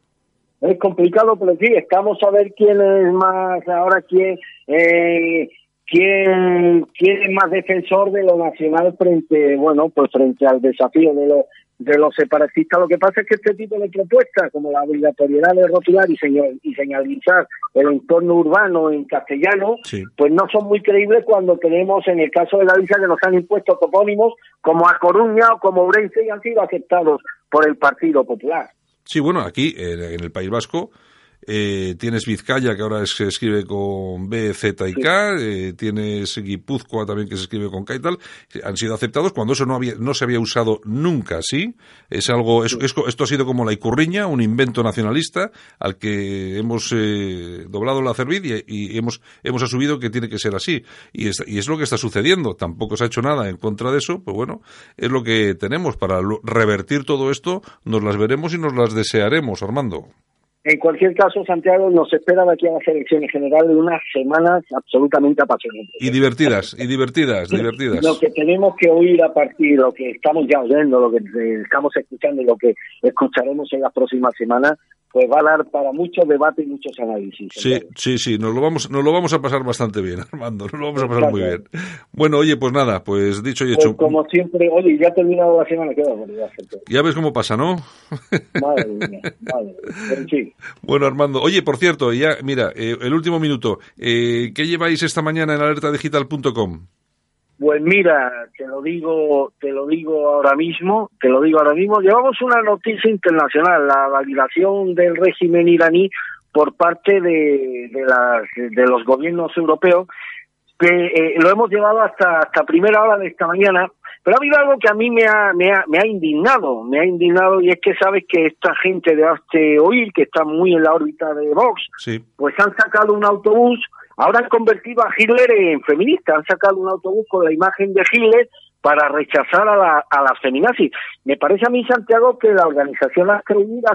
Es complicado, pero sí, estamos a ver quién es más, ahora quién, eh, quién, quién es más defensor de lo nacional frente, bueno, pues frente al desafío de lo de los separatistas. Lo que pasa es que este tipo de propuestas, como la obligatoriedad de rotular y, señal, y señalizar el entorno urbano en castellano, sí. pues no son muy creíbles cuando tenemos, en el caso de Galicia, que nos han impuesto topónimos como A Coruña o como Ourense y han sido aceptados por el Partido Popular. Sí, bueno, aquí en el País Vasco eh, tienes Vizcaya, que ahora se escribe con B, Z y K, sí. eh, tienes Guipúzcoa también que se escribe con K y tal, han sido aceptados cuando eso no había, no se había usado nunca así, es algo, es, es, esto ha sido como la icurriña, un invento nacionalista al que hemos eh, doblado la cerviz y, y, hemos, hemos asumido que tiene que ser así, y es, y es lo que está sucediendo, tampoco se ha hecho nada en contra de eso, pues bueno, es lo que tenemos. Para revertir todo esto, nos las veremos y nos las desearemos, Armando. En cualquier caso, Santiago, nos espera de aquí a las elecciones generales unas semanas absolutamente apasionantes. Y divertidas, y divertidas, divertidas. Lo que tenemos que oír a partir lo que estamos ya oyendo, lo que estamos escuchando y lo que escucharemos en las próximas semanas pues va a dar para mucho debate y muchos análisis. Sí, sí, sí, nos lo vamos, nos lo vamos a pasar bastante bien, Armando, nos lo vamos a pasar muy bien. Bueno, oye, pues nada, pues dicho y hecho. Pues como siempre, oye, ya ha terminado la semana, qué Ya ves cómo pasa, ¿no? Madre mía, madre mía. Bueno, Armando, oye, por cierto, ya, mira, eh, el último minuto, eh, ¿qué lleváis esta mañana en alertadigital.com? Pues mira, te lo digo, te lo digo ahora mismo, te lo digo ahora mismo. Llevamos una noticia internacional, la validación del régimen iraní por parte de, de, las, de los gobiernos europeos, que eh, lo hemos llevado hasta, hasta primera hora de esta mañana. Pero ha habido algo que a mí me ha, me ha, me ha indignado, me ha indignado y es que sabes que esta gente de Aste Oil, que está muy en la órbita de Vox, pues han sacado un autobús Ahora han convertido a Hitler en feminista, han sacado un autobús con la imagen de Hitler para rechazar a, la, a las feminazis. Me parece a mí, Santiago, que la organización ha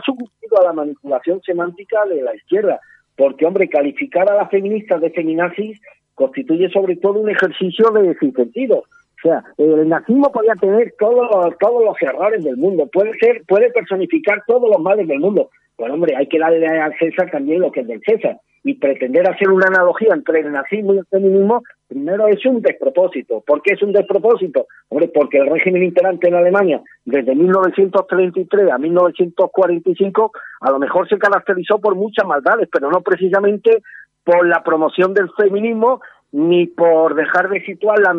sucumbido a la manipulación semántica de la izquierda, porque, hombre, calificar a las feministas de feminazis constituye sobre todo un ejercicio de sentido. O sea, el nazismo podía tener todos, todos los errores del mundo, puede ser, puede personificar todos los males del mundo. Pues hombre, hay que darle al César también lo que es del César y pretender hacer una analogía entre el nazismo y el feminismo, primero es un despropósito. ¿Por qué es un despropósito? Hombre, porque el régimen imperante en Alemania, desde 1933 a 1945, a lo mejor se caracterizó por muchas maldades, pero no precisamente por la promoción del feminismo ni por dejar de situar las